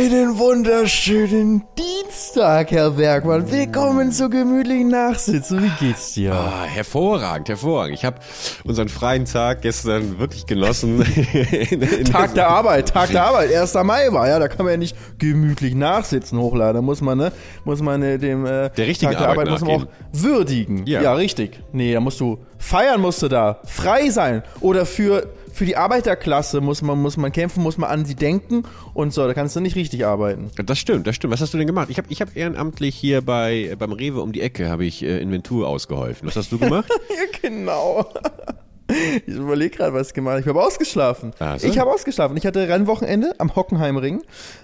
Einen wunderschönen Dienstag, Herr Bergmann. Willkommen zur gemütlichen Nachsitzung. Wie geht's dir? Ah, hervorragend, hervorragend. Ich habe unseren freien Tag gestern wirklich genossen. Tag der Arbeit, Tag der Arbeit. 1. Mai war, ja, da kann man ja nicht gemütlich nachsitzen hochladen. Da muss man, ne, muss man äh, dem äh, Der richtigen Tag der Arbeit Arbeit muss man auch würdigen. Ja. ja, richtig. Nee, da musst du feiern musst du da, frei sein oder für für die Arbeiterklasse muss man muss man kämpfen, muss man an sie denken und so, da kannst du nicht richtig arbeiten. Das stimmt, das stimmt. Was hast du denn gemacht? Ich habe ich hab ehrenamtlich hier bei beim Rewe um die Ecke habe ich äh, Inventur ausgeholfen. Was hast du gemacht? Ja, genau. Ich überlege gerade, was ich gemacht habe. Ich habe ausgeschlafen. Ach so. Ich habe ausgeschlafen. Ich hatte Rennwochenende am Hockenheimring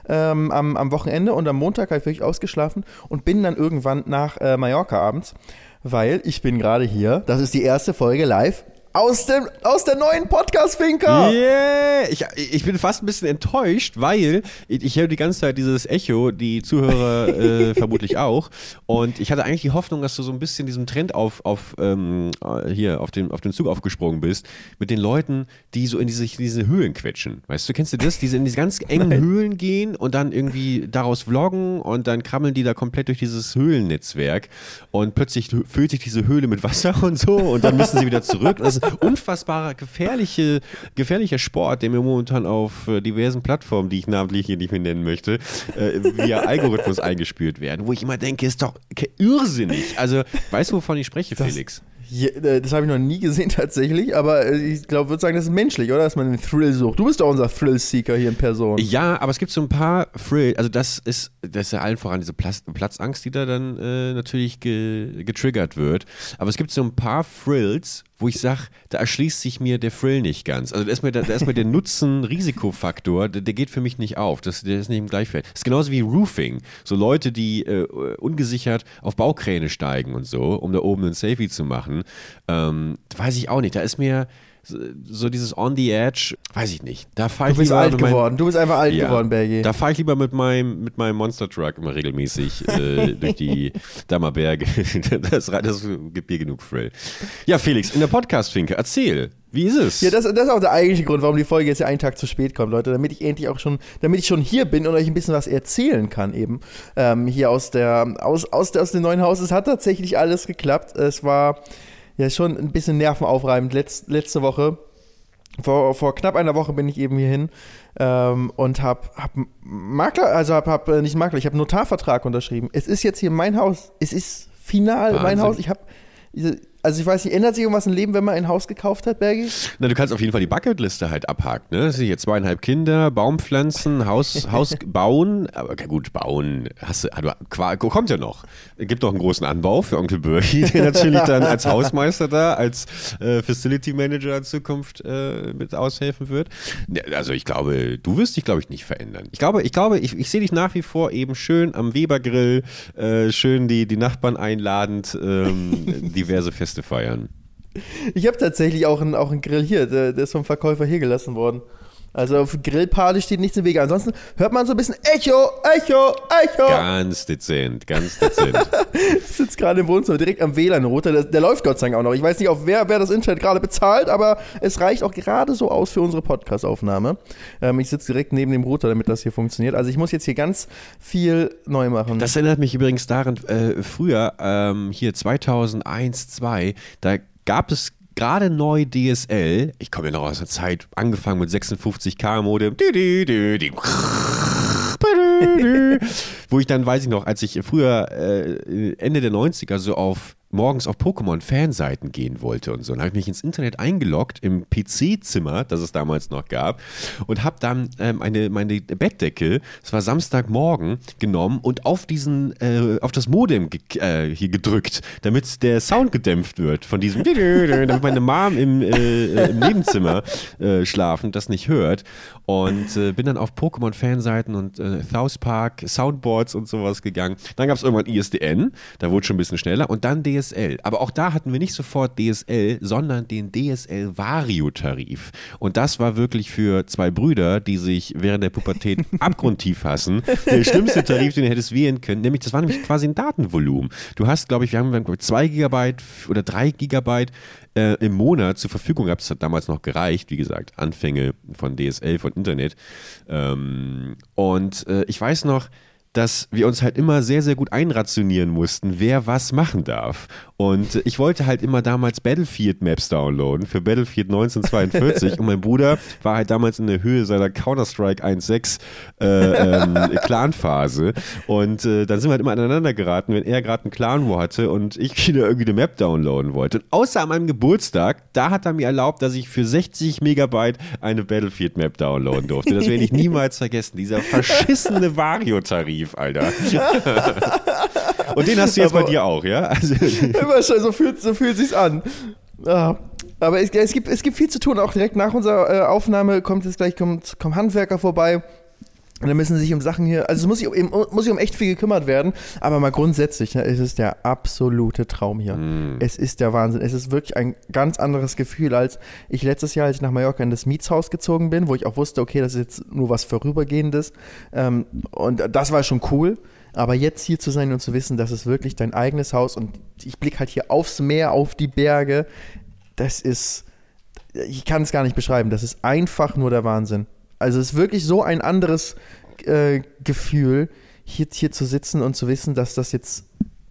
ähm, am, am Wochenende und am Montag habe ich wirklich ausgeschlafen und bin dann irgendwann nach äh, Mallorca abends, weil ich bin gerade hier. Das ist die erste Folge live aus, dem, aus der neuen Podcast-Finker. Yeah! Ich, ich bin fast ein bisschen enttäuscht, weil ich, ich höre die ganze Zeit dieses Echo, die Zuhörer äh, vermutlich auch. Und ich hatte eigentlich die Hoffnung, dass du so ein bisschen diesem Trend auf, auf ähm, äh, hier auf den, auf den Zug aufgesprungen bist, mit den Leuten, die so in diese, diese Höhlen quetschen. Weißt du, kennst du das? Die in diese ganz engen Höhlen gehen und dann irgendwie daraus vloggen und dann krammeln die da komplett durch dieses Höhlennetzwerk und plötzlich füllt sich diese Höhle mit Wasser und so und dann müssen sie wieder zurück. Das ist unfassbarer, gefährliche, gefährlicher Sport, der mir momentan auf äh, diversen Plattformen, die ich namentlich hier nicht mehr nennen möchte, äh, via Algorithmus eingespielt werden, wo ich immer denke, ist doch irrsinnig. Also, weißt du, wovon ich spreche, Felix? Ja, äh, das habe ich noch nie gesehen tatsächlich, aber äh, ich glaube, würde sagen, das ist menschlich, oder? Dass man den Thrill sucht. Du bist doch unser Thrill-Seeker hier in Person. Ja, aber es gibt so ein paar Thrill, also das ist, das ist ja allen voran diese Platz, Platzangst, die da dann äh, natürlich ge, getriggert wird. Aber es gibt so ein paar Thrills, wo ich sage, da erschließt sich mir der Thrill nicht ganz. Also da ist mir, da, da ist mir der Nutzen-Risikofaktor, der, der geht für mich nicht auf. Das, der ist nicht im Gleichfeld. Das ist genauso wie Roofing. So Leute, die äh, ungesichert auf Baukräne steigen und so, um da oben ein Selfie zu machen. Ähm, weiß ich auch nicht. Da ist mir so- dieses on the edge, weiß ich nicht. Da fahre ich Du bist lieber alt geworden. Du bist einfach alt geworden, Bergi. da fahre ich lieber mit meinem, mit meinem Monster Truck immer regelmäßig äh, durch die Dammerberge. Das, das gibt mir genug Thrill. Ja, Felix, in der Podcast-Finke, erzähl, wie ist es? Ja, das, das ist auch der eigentliche Grund, warum die Folge jetzt ja einen Tag zu spät kommt, Leute. Damit ich endlich auch schon, damit ich schon hier bin und euch ein bisschen was erzählen kann eben. Ähm, hier aus der, aus, aus, der, aus dem neuen Haus. Es hat tatsächlich alles geklappt. Es war ja schon ein bisschen nervenaufreibend. Letz, letzte Woche, vor, vor knapp einer Woche bin ich eben hierhin ähm, und hab, hab Makler, also hab, hab äh, nicht Makler, ich habe Notarvertrag unterschrieben. Es ist jetzt hier mein Haus. Es ist final mein Wahnsinn. Haus. Ich habe also ich weiß nicht, ändert sich irgendwas im Leben, wenn man ein Haus gekauft hat, Bergi? Na, du kannst auf jeden Fall die Bucketliste halt abhaken. Ne? Das sind hier zweieinhalb Kinder, Baumpflanzen, Haus, Haus bauen. Aber gut, bauen hast du, du, kommt ja noch. Gibt noch einen großen Anbau für Onkel Birki, der natürlich dann als Hausmeister da, als äh, Facility Manager in Zukunft äh, mit aushelfen wird. Also ich glaube, du wirst dich, glaube ich, nicht verändern. Ich glaube, ich glaube, ich, ich sehe dich nach wie vor eben schön am Webergrill, äh, schön die, die Nachbarn einladend, ähm, diverse Feste feiern. Ich habe tatsächlich auch einen, auch einen Grill hier, der, der ist vom Verkäufer hier gelassen worden. Also auf Grillparty steht nichts im Wege. Ansonsten hört man so ein bisschen Echo, Echo, Echo. Ganz dezent, ganz dezent. Ich sitze gerade im Wohnzimmer, direkt am WLAN-Router. Der, der läuft Gott sei Dank auch noch. Ich weiß nicht, auf wer, wer das Internet gerade bezahlt, aber es reicht auch gerade so aus für unsere Podcast-Aufnahme. Ähm, ich sitze direkt neben dem Router, damit das hier funktioniert. Also ich muss jetzt hier ganz viel neu machen. Das erinnert mich übrigens daran, äh, früher, ähm, hier 2001, 2, da gab es gerade neu DSL. Ich komme ja noch aus der Zeit, angefangen mit 56k Modem. Wo ich dann, weiß ich noch, als ich früher äh, Ende der 90er so auf morgens auf Pokémon-Fanseiten gehen wollte und so. Dann habe ich mich ins Internet eingeloggt im PC-Zimmer, das es damals noch gab, und habe dann ähm, eine, meine Bettdecke, es war Samstagmorgen, genommen und auf diesen, äh, auf das Modem ge äh, hier gedrückt, damit der Sound gedämpft wird von diesem, damit meine Mom im, äh, im Nebenzimmer äh, schlafen das nicht hört. Und äh, bin dann auf Pokémon-Fanseiten und äh, South Park, Soundboards und sowas gegangen. Dann gab es irgendwann ISDN, da wurde schon ein bisschen schneller. Und dann DSL. Aber auch da hatten wir nicht sofort DSL, sondern den DSL Vario-Tarif. Und das war wirklich für zwei Brüder, die sich während der Pubertät abgrundtief hassen, der schlimmste Tarif, den du hättest wählen können. Nämlich, das war nämlich quasi ein Datenvolumen. Du hast, glaube ich, wir haben zwei Gigabyte oder drei Gigabyte äh, im Monat zur Verfügung gehabt. Das hat damals noch gereicht, wie gesagt, Anfänge von DSL, von Internet. Ähm, und äh, ich weiß noch, dass wir uns halt immer sehr, sehr gut einrationieren mussten, wer was machen darf. Und ich wollte halt immer damals Battlefield Maps downloaden für Battlefield 1942 und mein Bruder war halt damals in der Höhe seiner Counter-Strike 1.6 äh, ähm, Clan-Phase und äh, dann sind wir halt immer aneinander geraten, wenn er gerade einen Clan War hatte und ich wieder irgendwie eine Map downloaden wollte. Und außer an meinem Geburtstag, da hat er mir erlaubt, dass ich für 60 Megabyte eine Battlefield Map downloaden durfte. Das werde ich niemals vergessen. Dieser verschissene Vario-Tarif, Alter. und den hast du jetzt Aber- bei dir auch, ja? Also, Immer schon, so fühlt, so fühlt sich's an. Ah. Aber es, es, gibt, es gibt viel zu tun. Auch direkt nach unserer äh, Aufnahme kommt jetzt gleich kommt, kommen Handwerker vorbei. Und dann müssen sich um Sachen hier, also es muss sich um, muss sich um echt viel gekümmert werden. Aber mal grundsätzlich, ne, es ist der absolute Traum hier. Es ist der Wahnsinn. Es ist wirklich ein ganz anderes Gefühl, als ich letztes Jahr, als ich nach Mallorca in das Mietshaus gezogen bin, wo ich auch wusste, okay, das ist jetzt nur was Vorübergehendes. Ähm, und das war schon cool. Aber jetzt hier zu sein und zu wissen, das ist wirklich dein eigenes Haus und ich blicke halt hier aufs Meer, auf die Berge, das ist, ich kann es gar nicht beschreiben, das ist einfach nur der Wahnsinn. Also es ist wirklich so ein anderes äh, Gefühl, hier, hier zu sitzen und zu wissen, dass das jetzt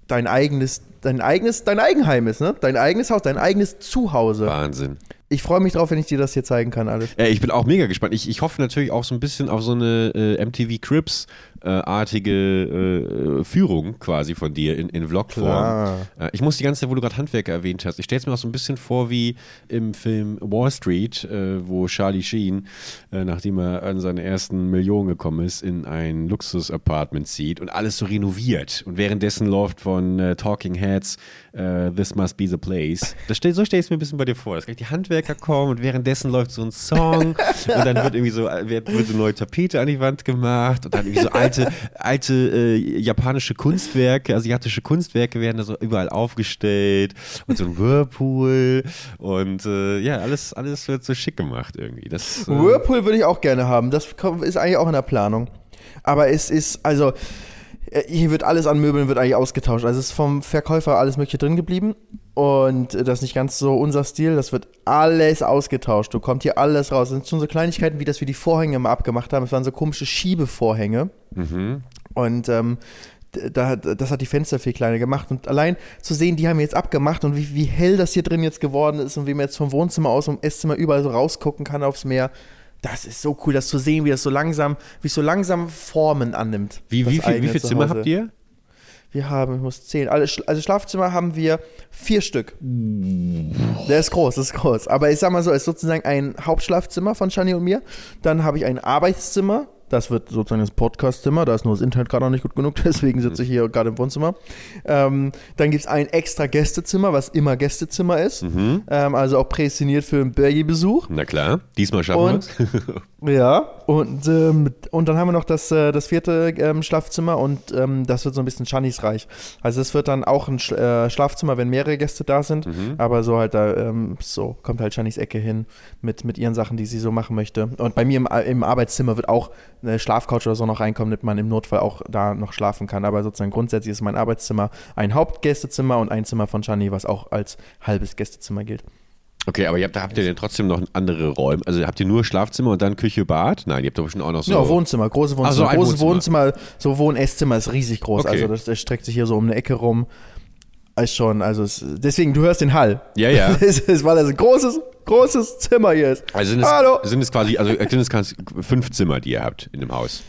dein eigenes, dein eigenes, dein Eigenheim ist, ne? Dein eigenes Haus, dein eigenes Zuhause. Wahnsinn. Ich freue mich drauf, wenn ich dir das hier zeigen kann, alles. Ja, ich bin auch mega gespannt. Ich, ich hoffe natürlich auch so ein bisschen auf so eine äh, MTV Crips-artige äh, Führung quasi von dir in, in Vlogform. Äh, ich muss die ganze Zeit, wo du gerade Handwerker erwähnt hast, ich stelle es mir auch so ein bisschen vor wie im Film Wall Street, äh, wo Charlie Sheen, äh, nachdem er an seine ersten Millionen gekommen ist, in ein Luxus-Apartment zieht und alles so renoviert. Und währenddessen läuft von äh, Talking Heads äh, This Must Be the Place. Das stell, so stelle ich es mir ein bisschen bei dir vor, dass die Handwerker kommen und währenddessen läuft so ein Song und dann wird irgendwie so, äh, wird, wird so neue Tapete an die Wand gemacht und dann irgendwie so alte, alte äh, japanische Kunstwerke, asiatische Kunstwerke werden da so überall aufgestellt und so ein Whirlpool und äh, ja, alles, alles wird so schick gemacht irgendwie. Das, äh, Whirlpool würde ich auch gerne haben. Das ist eigentlich auch in der Planung. Aber es ist, also, hier wird alles an Möbeln wird eigentlich ausgetauscht. Also es ist vom Verkäufer alles Mögliche drin geblieben. Und äh, das ist nicht ganz so unser Stil. Das wird alles ausgetauscht. Du kommt hier alles raus. Das sind schon so Kleinigkeiten, wie das wir die Vorhänge mal abgemacht haben. Es waren so komische Schiebevorhänge. Und ähm, da, das hat die Fenster viel kleiner gemacht. Und allein zu sehen, die haben jetzt abgemacht und wie, wie hell das hier drin jetzt geworden ist und wie man jetzt vom Wohnzimmer aus, vom Esszimmer überall so rausgucken kann aufs Meer. Das ist so cool, das zu sehen, wie das so langsam, wie es so langsam Formen annimmt. wie, wie, viel, wie viel Zimmer habt ihr? Wir haben, ich muss zählen, also Schlafzimmer haben wir vier Stück. Der ist groß, das ist groß. Aber ich sag mal so, es ist sozusagen ein Hauptschlafzimmer von Shani und mir. Dann habe ich ein Arbeitszimmer. Das wird sozusagen das Podcastzimmer. Da ist nur das Internet gerade noch nicht gut genug, deswegen sitze ich hier gerade im Wohnzimmer. Ähm, dann gibt es ein extra Gästezimmer, was immer Gästezimmer ist. Mhm. Ähm, also auch prädestiniert für einen Bergi-Besuch. Na klar, diesmal schaffen wir es. Ja, und, ähm, und dann haben wir noch das, äh, das vierte ähm, Schlafzimmer und ähm, das wird so ein bisschen Shannys reich. Also es wird dann auch ein Sch äh, Schlafzimmer, wenn mehrere Gäste da sind, aber so halt da, ähm, so kommt halt Shannys Ecke hin mit, mit ihren Sachen, die sie so machen möchte. Und bei mir im, im Arbeitszimmer wird auch eine Schlafcouch oder so noch reinkommen, damit man im Notfall auch da noch schlafen kann. Aber sozusagen grundsätzlich ist mein Arbeitszimmer ein Hauptgästezimmer und ein Zimmer von Shani, was auch als halbes Gästezimmer gilt. Okay, aber ihr habt, habt ihr denn trotzdem noch andere Räume? Also habt ihr nur Schlafzimmer und dann Küche, Bad? Nein, ihr habt doch bestimmt auch noch so. Ja, Wohnzimmer, große Wohnzimmer. Ach so, ein Großes Wohnzimmer. Wohnzimmer, so Wohn-Esszimmer ist riesig groß. Okay. Also das, das streckt sich hier so um eine Ecke rum. Ist schon, also es, deswegen, du hörst den Hall. Ja, ja. es ist, weil das ein großes, großes Zimmer hier ist. Also sind es, Hallo! sind es quasi, also sind es quasi fünf Zimmer, die ihr habt in dem Haus.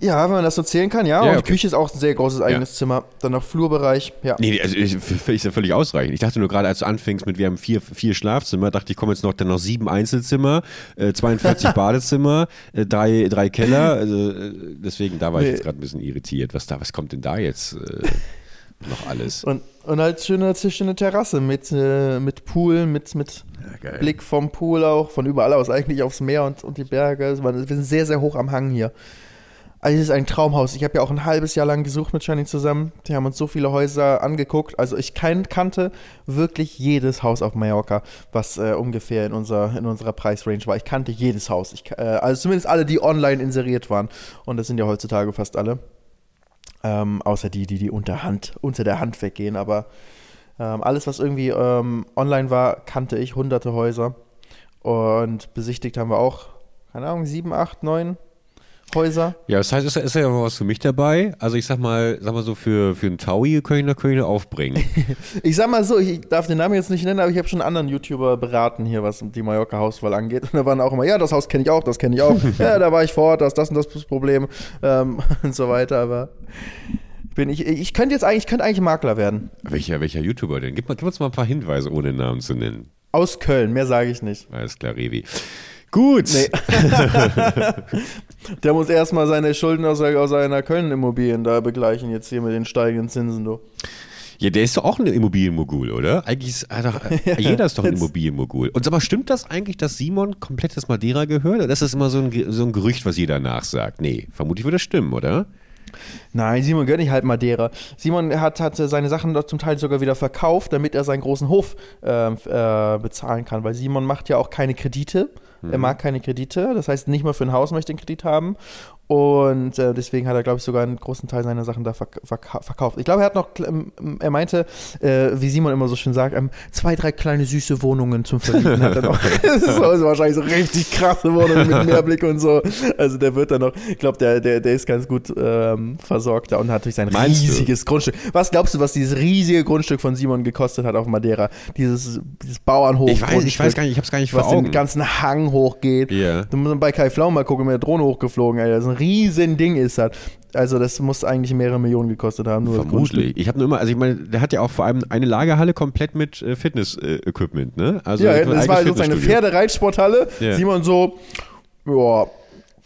Ja, wenn man das so zählen kann, ja. Ja, und okay. Küche ist auch ein sehr großes eigenes Zimmer. Dann noch Flurbereich, ja. Nee, nee, also ich, f- ist ja völlig ausreichend. Ich dachte nur gerade, als du anfingst mit, wir haben vier, vier Schlafzimmer, dachte ich, kommen jetzt noch dann noch sieben Einzelzimmer, äh, 42 Badezimmer, äh, drei, drei Keller. Also, äh, deswegen, da war ich Nee. jetzt gerade ein bisschen irritiert. Was da, was kommt denn da jetzt äh, noch alles? Und, und halt schöne, schöne Terrasse mit, äh, mit Pool, mit, mit Ja. Blick vom Pool auch, von überall aus eigentlich aufs Meer und, und die Berge. War- Wir sind sehr, sehr hoch am Hang hier. Also es ist ein Traumhaus. Ich habe ja auch ein halbes Jahr lang gesucht mit Shani zusammen. Wir haben uns so viele Häuser angeguckt. Also ich kan kannte wirklich jedes Haus auf Mallorca, was äh, ungefähr in, unser, in unserer Preisrange war. Ich kannte jedes Haus. Ich, äh, also zumindest alle, die online inseriert waren. Und das sind ja heutzutage fast alle. Ähm, außer die, die, die unter, Hand, unter der Hand weggehen. Aber ähm, alles, was irgendwie ähm, online war, kannte ich. Hunderte Häuser. Und besichtigt haben wir auch, keine Ahnung, sieben, acht, neun Häuser. Ja, das heißt, ist, ist ja was für mich dabei. Also ich sag mal, sag mal so, für, für einen Taui können wir können aufbringen. ich sag mal so, ich darf den Namen jetzt nicht nennen, aber ich habe schon anderen YouTuber beraten hier, was die Mallorca-Hauswahl angeht. Und da waren auch immer, ja, das Haus kenne ich auch, das kenne ich auch. ja, da war ich vor Ort, das, das und das Problem ähm, und so weiter. Aber bin ich, ich könnte jetzt eigentlich, ich könnte eigentlich Makler werden. Welcher, welcher YouTuber denn? Gib, mal, gib uns mal ein paar Hinweise, ohne Namen zu nennen. Aus Köln, mehr sage ich nicht. Alles klar, Revi. Gut. Nee. Der muss erstmal seine Schulden aus, aus seiner Köln-Immobilien da begleichen, jetzt hier mit den steigenden Zinsen, du. Ja, der ist doch auch ein Immobilienmogul, oder? Eigentlich ist doch, ja, jeder ist doch ein Immobilienmogul. Und mal, stimmt das eigentlich, dass Simon komplettes Madeira gehört? Oder ist das immer so ein, so ein Gerücht, was jeder nachsagt? Nee, vermutlich würde das stimmen, oder? Nein, Simon gönnt nicht halt Madeira. Simon hat, hat seine Sachen dort zum Teil sogar wieder verkauft, damit er seinen großen Hof äh, äh, bezahlen kann, weil Simon macht ja auch keine Kredite. Er mhm. mag keine Kredite, das heißt, nicht mal für ein Haus möchte er einen Kredit haben. Und äh, deswegen hat er, glaube ich, sogar einen großen Teil seiner Sachen da verk verk verkauft. Ich glaube, er hat noch, ähm, er meinte, äh, wie Simon immer so schön sagt, ähm, zwei, drei kleine süße Wohnungen zum Vermieten hat er noch. das ist also wahrscheinlich so richtig krasse Wohnungen mit Mehrblick und so. Also der wird dann noch, ich glaube, der, der, der ist ganz gut ähm, versorgt da und hat durch sein Meinst riesiges du? Grundstück. Was glaubst du, was dieses riesige Grundstück von Simon gekostet hat auf Madeira? Dieses, dieses Bauernhof. Ich weiß, ich weiß gar nicht, ich habe es gar nicht vor was Augen. den ganzen Hang hochgeht. Yeah. Du musst bei Kai Flaum mal gucken, mit der Drohne hochgeflogen, ey. Das ist ein riesen Ding ist das. Also das muss eigentlich mehrere Millionen gekostet haben. Nur Vermutlich. Ich habe nur immer, also ich meine, der hat ja auch vor allem eine Lagerhalle komplett mit äh, Fitness-Equipment, ne? Also ja, das war sozusagen eine Pferdereitsporthalle. Yeah. Simon so, ja,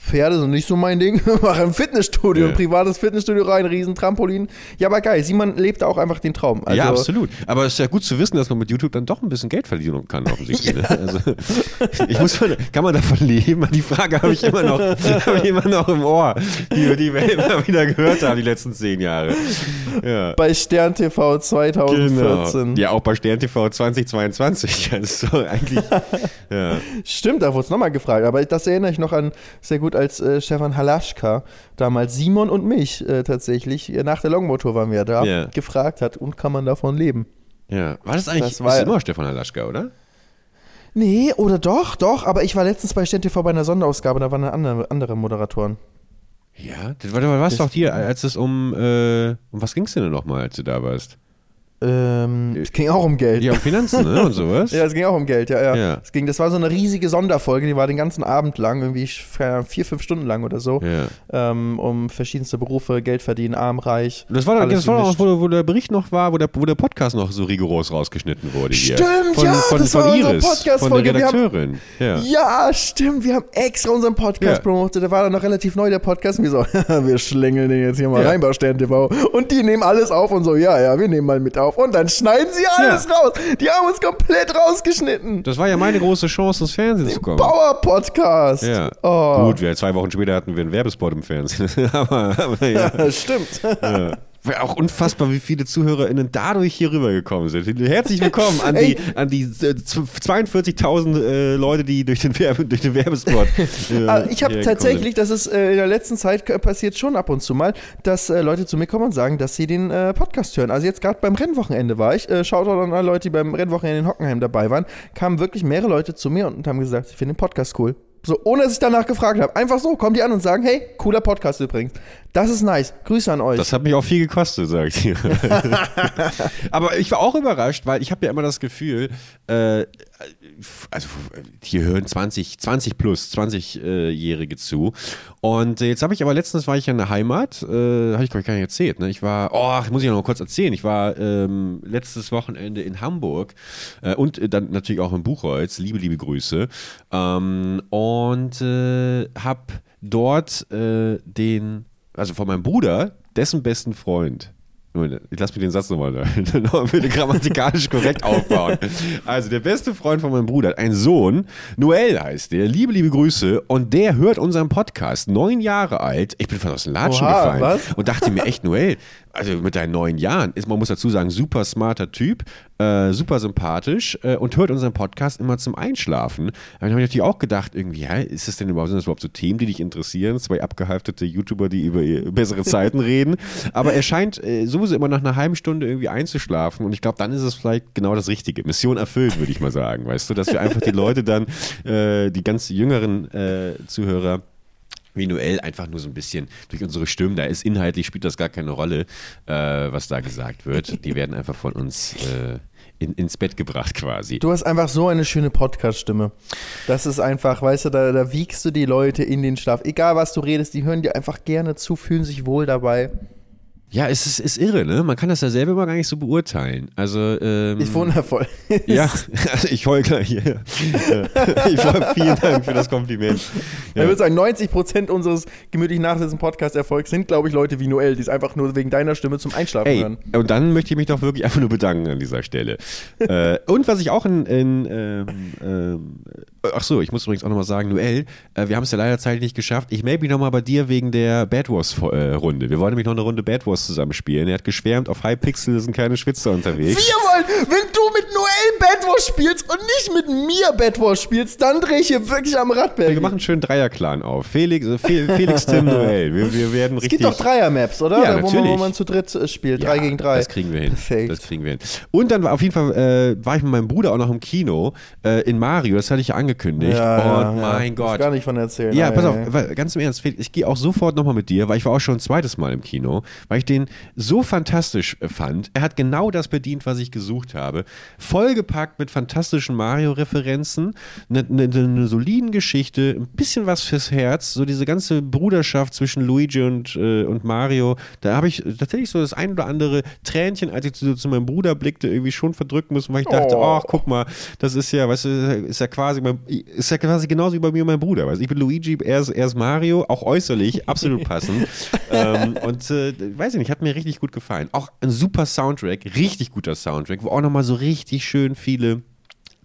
Pferde sind nicht so mein Ding. Mache ein Fitnessstudio, ja. ein privates Fitnessstudio rein, riesen Trampolin. Ja, aber geil. Simon lebt auch einfach den Traum. Also, ja, absolut. Aber es ist ja gut zu wissen, dass man mit YouTube dann doch ein bisschen Geld verdienen kann, offensichtlich. Ne? ja. also, ich muss kann man davon leben? Die Frage habe ich immer noch, ich immer noch im Ohr, die, die wir immer wieder gehört haben, die letzten zehn Jahre. Ja. Bei Stern TV 2014. Genau. Ja, auch bei Stern TV 2022. Also eigentlich. ja. Stimmt, da wurde es nochmal gefragt. Aber das erinnere ich noch an sehr gut als äh, Stefan Halaschka, damals Simon und mich äh, tatsächlich, äh, nach der Longboard-Tour waren wir da, yeah. gefragt hat, und kann man davon leben? Ja, war das eigentlich das war, immer Stefan Halaschka, oder? Nee, oder doch, doch, aber ich war letztens bei SternTV bei einer Sonderausgabe, da waren andere, andere Moderatoren. Ja, das war, warst doch hier, als es um, äh, um was ging es denn nochmal, als du da warst? Ähm, es ging auch um Geld. Ja, um Finanzen, ne? Und sowas. ja, es ging auch um Geld, ja, ja. ja. Es ging, das war so eine riesige Sonderfolge, die war den ganzen Abend lang, irgendwie vier, fünf Stunden lang oder so. Ja. Ähm, um verschiedenste Berufe, Geld verdienen, arm, reich. Das war, das war auch, wo, wo, der Bericht noch war, wo der, wo der Podcast noch so rigoros rausgeschnitten wurde. Hier. Stimmt, von, ja, von, das von war Iris, Podcast von der Redakteurin. Haben, ja. ja. stimmt, wir haben extra unseren Podcast promotet. Der war dann noch relativ neu, der Podcast. Und wir so, wir schlängeln den jetzt hier mal rein bei Stern TV. Und die nehmen alles auf und so, ja, ja, wir nehmen mal mit auf. Und dann schneiden schneiden sie alles ja. raus. Die haben uns komplett rausgeschnitten. Das war ja meine große Chance, ins Fernsehen zu kommen. Power-Podcast. Ja. Oh. Gut, wir, zwei Wochen später hatten wir einen Werbespot im Fernsehen. aber, aber ja. Stimmt. Ja. Auch unfassbar, wie viele ZuhörerInnen dadurch hier rübergekommen sind. Herzlich willkommen an die, an die 42.000 äh, äh, Leute, die durch den, Werbe, durch den Werbespot. Äh, ah, ich habe tatsächlich, das ist äh, in der letzten Zeit passiert schon ab und zu mal, dass äh, Leute zu mir kommen und sagen, dass sie den äh, Podcast hören. Also jetzt gerade beim Rennwochenende war ich, äh, schaut an alle Leute, die beim Rennwochenende in Hockenheim dabei waren, kamen wirklich mehrere Leute zu mir und haben gesagt, ich finde den Podcast cool. So, ohne dass ich danach gefragt habe. Einfach so, kommen die an und sagen, hey, cooler Podcast übrigens. Das ist nice. Grüße an euch. Das hat mich auch viel gekostet, sag ich dir. Aber ich war auch überrascht, weil ich habe ja immer das Gefühl, äh, also hier hören 20, 20 plus, 20-Jährige zu. Und jetzt habe ich aber letztens war ich in der Heimat, äh, habe ich glaube ich gar nicht erzählt. Ne? Ich war, oh, muss ich noch mal kurz erzählen. Ich war ähm, letztes Wochenende in Hamburg äh, und dann natürlich auch in Buchholz. Liebe, liebe Grüße. Ähm, und äh, habe dort äh, den, also von meinem Bruder, dessen besten Freund ich lass mich den Satz nochmal noch bitte grammatikalisch korrekt aufbauen. Also, der beste Freund von meinem Bruder hat einen Sohn, Noel heißt der, liebe, liebe Grüße, und der hört unseren Podcast, neun Jahre alt. Ich bin fast aus dem Latschen Oha, gefallen was? und dachte mir echt, Noel, also mit deinen neun Jahren, ist, man muss dazu sagen, super smarter Typ, äh, super sympathisch äh, und hört unseren Podcast immer zum Einschlafen. Dann habe ich natürlich auch gedacht, irgendwie, ja, ist das denn überhaupt, sind das überhaupt so Themen, die dich interessieren? Zwei abgehalftete YouTuber, die über bessere Zeiten reden. Aber er scheint äh, sowieso immer nach einer halben Stunde irgendwie einzuschlafen und ich glaube, dann ist es vielleicht genau das Richtige. Mission erfüllt, würde ich mal sagen, weißt du, dass wir einfach die Leute dann, äh, die ganz jüngeren äh, Zuhörer, Noel einfach nur so ein bisschen durch unsere Stimmen, da ist inhaltlich spielt das gar keine Rolle, äh, was da gesagt wird. Die werden einfach von uns äh, in, ins Bett gebracht quasi. Du hast einfach so eine schöne Podcast-Stimme. Das ist einfach, weißt du, da, da wiegst du die Leute in den Schlaf. Egal, was du redest, die hören dir einfach gerne zu, fühlen sich wohl dabei. Ja, es ist, ist irre, ne? Man kann das ja selber immer gar nicht so beurteilen. Also, ähm, Ist wundervoll. ja, also ich heul gleich hier. ich wollte vielen Dank für das Kompliment. Ich Ja. würde sagen, 90% unseres gemütlich nachsitzenden Podcast-Erfolgs sind, glaube ich, Leute wie Noel, die es einfach nur wegen deiner Stimme zum Einschlafen Ey, hören. und dann möchte ich mich doch wirklich einfach nur bedanken an dieser Stelle. äh, und was ich auch in, in ähm, ähm, ach so, ich muss übrigens auch nochmal sagen, Noel, äh, wir haben es ja leider zeitlich nicht geschafft. Ich melde mich nochmal bei dir wegen der Bad Wars äh, Runde. Wir wollen nämlich noch eine Runde Bad Wars zusammen spielen. Er hat geschwärmt, auf High Pixel sind keine Schwitzer unterwegs. Wir wollen, wenn du mit Noel Bad Wars spielst und nicht mit mir Bad Wars spielst, dann drehe ich hier wirklich am Rad, Wir machen einen schönen Dreier-Clan auf. Felix, äh, Fe- Felix Tim, Noel. Wir, wir werden Es richtig. gibt doch Dreier-Maps, oder? Ja, Da, wo, man, wo man zu dritt äh, spielt, Ja, drei gegen drei. Das kriegen wir hin. Perfekt. Das kriegen wir hin. Und dann war auf jeden Fall äh, war ich mit meinem Bruder auch noch im Kino in Mario. Das hatte ich ja angekündigt. Ja, und ja, ja. mein Muss Gott. gar nicht von erzählen. Ja, pass auf, ei. weil, ganz im Ernst, Felix, ich gehe auch sofort nochmal mit dir, weil ich war auch schon ein zweites Mal im Kino, weil ich den so fantastisch äh, fand. Er hat genau das bedient, was ich gesucht habe. Vollgepackt mit fantastischen Mario-Referenzen, eine ne, ne, ne soliden Geschichte, ein bisschen was fürs Herz, so diese ganze Bruderschaft zwischen Luigi und, äh, und Mario. Da habe ich tatsächlich so das ein oder andere Tränchen, als ich zu, zu meinem Bruder blickte, irgendwie schon verdrücken müssen, weil ich dachte, Oh. ach, guck mal, das ist ja, weißt du, ist ja quasi, mein, ist ja quasi genauso wie bei mir und meinem Bruder. Du. Ich bin Luigi, er ist, er ist Mario, auch äußerlich, absolut passend. ähm, und äh, weiß ich nicht, hat mir richtig gut gefallen. Auch ein super Soundtrack, richtig guter Soundtrack, wo auch nochmal so richtig schön viele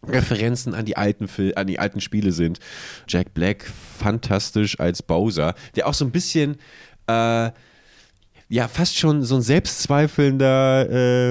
Referenzen an die alten Fil an die alten Spiele sind. Jack Black fantastisch als Bowser, der auch so ein bisschen äh, ja fast schon so ein selbstzweifelnder,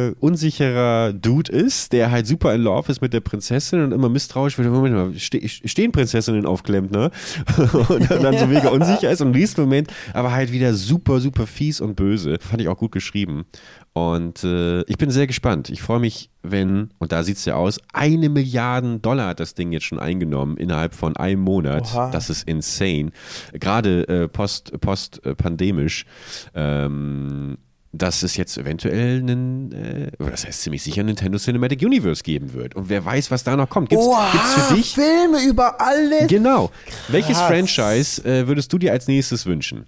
äh, unsicherer Dude ist, der halt super in Love ist mit der Prinzessin und immer misstrauisch wird. Moment mal, ste stehen Prinzessinnen auf Klempner? und dann so mega unsicher ist und im nächsten Moment aber halt wieder super, super fies und böse. Fand ich auch gut geschrieben. Und äh, ich bin sehr gespannt. Ich freue mich, wenn, und da sieht es ja aus, eine Milliarde Dollar hat das Ding jetzt schon eingenommen innerhalb von einem Monat. Oha. Das ist insane. Gerade äh, post, post äh, pandemisch. Ähm, dass es jetzt eventuell einen, äh, das heißt ziemlich sicher, Nintendo Cinematic Universe geben wird. Und wer weiß, was da noch kommt. Gibt's, Oha, gibt's für dich? Filme über alles. Genau. Welches Krass. Franchise äh, würdest du dir als nächstes wünschen?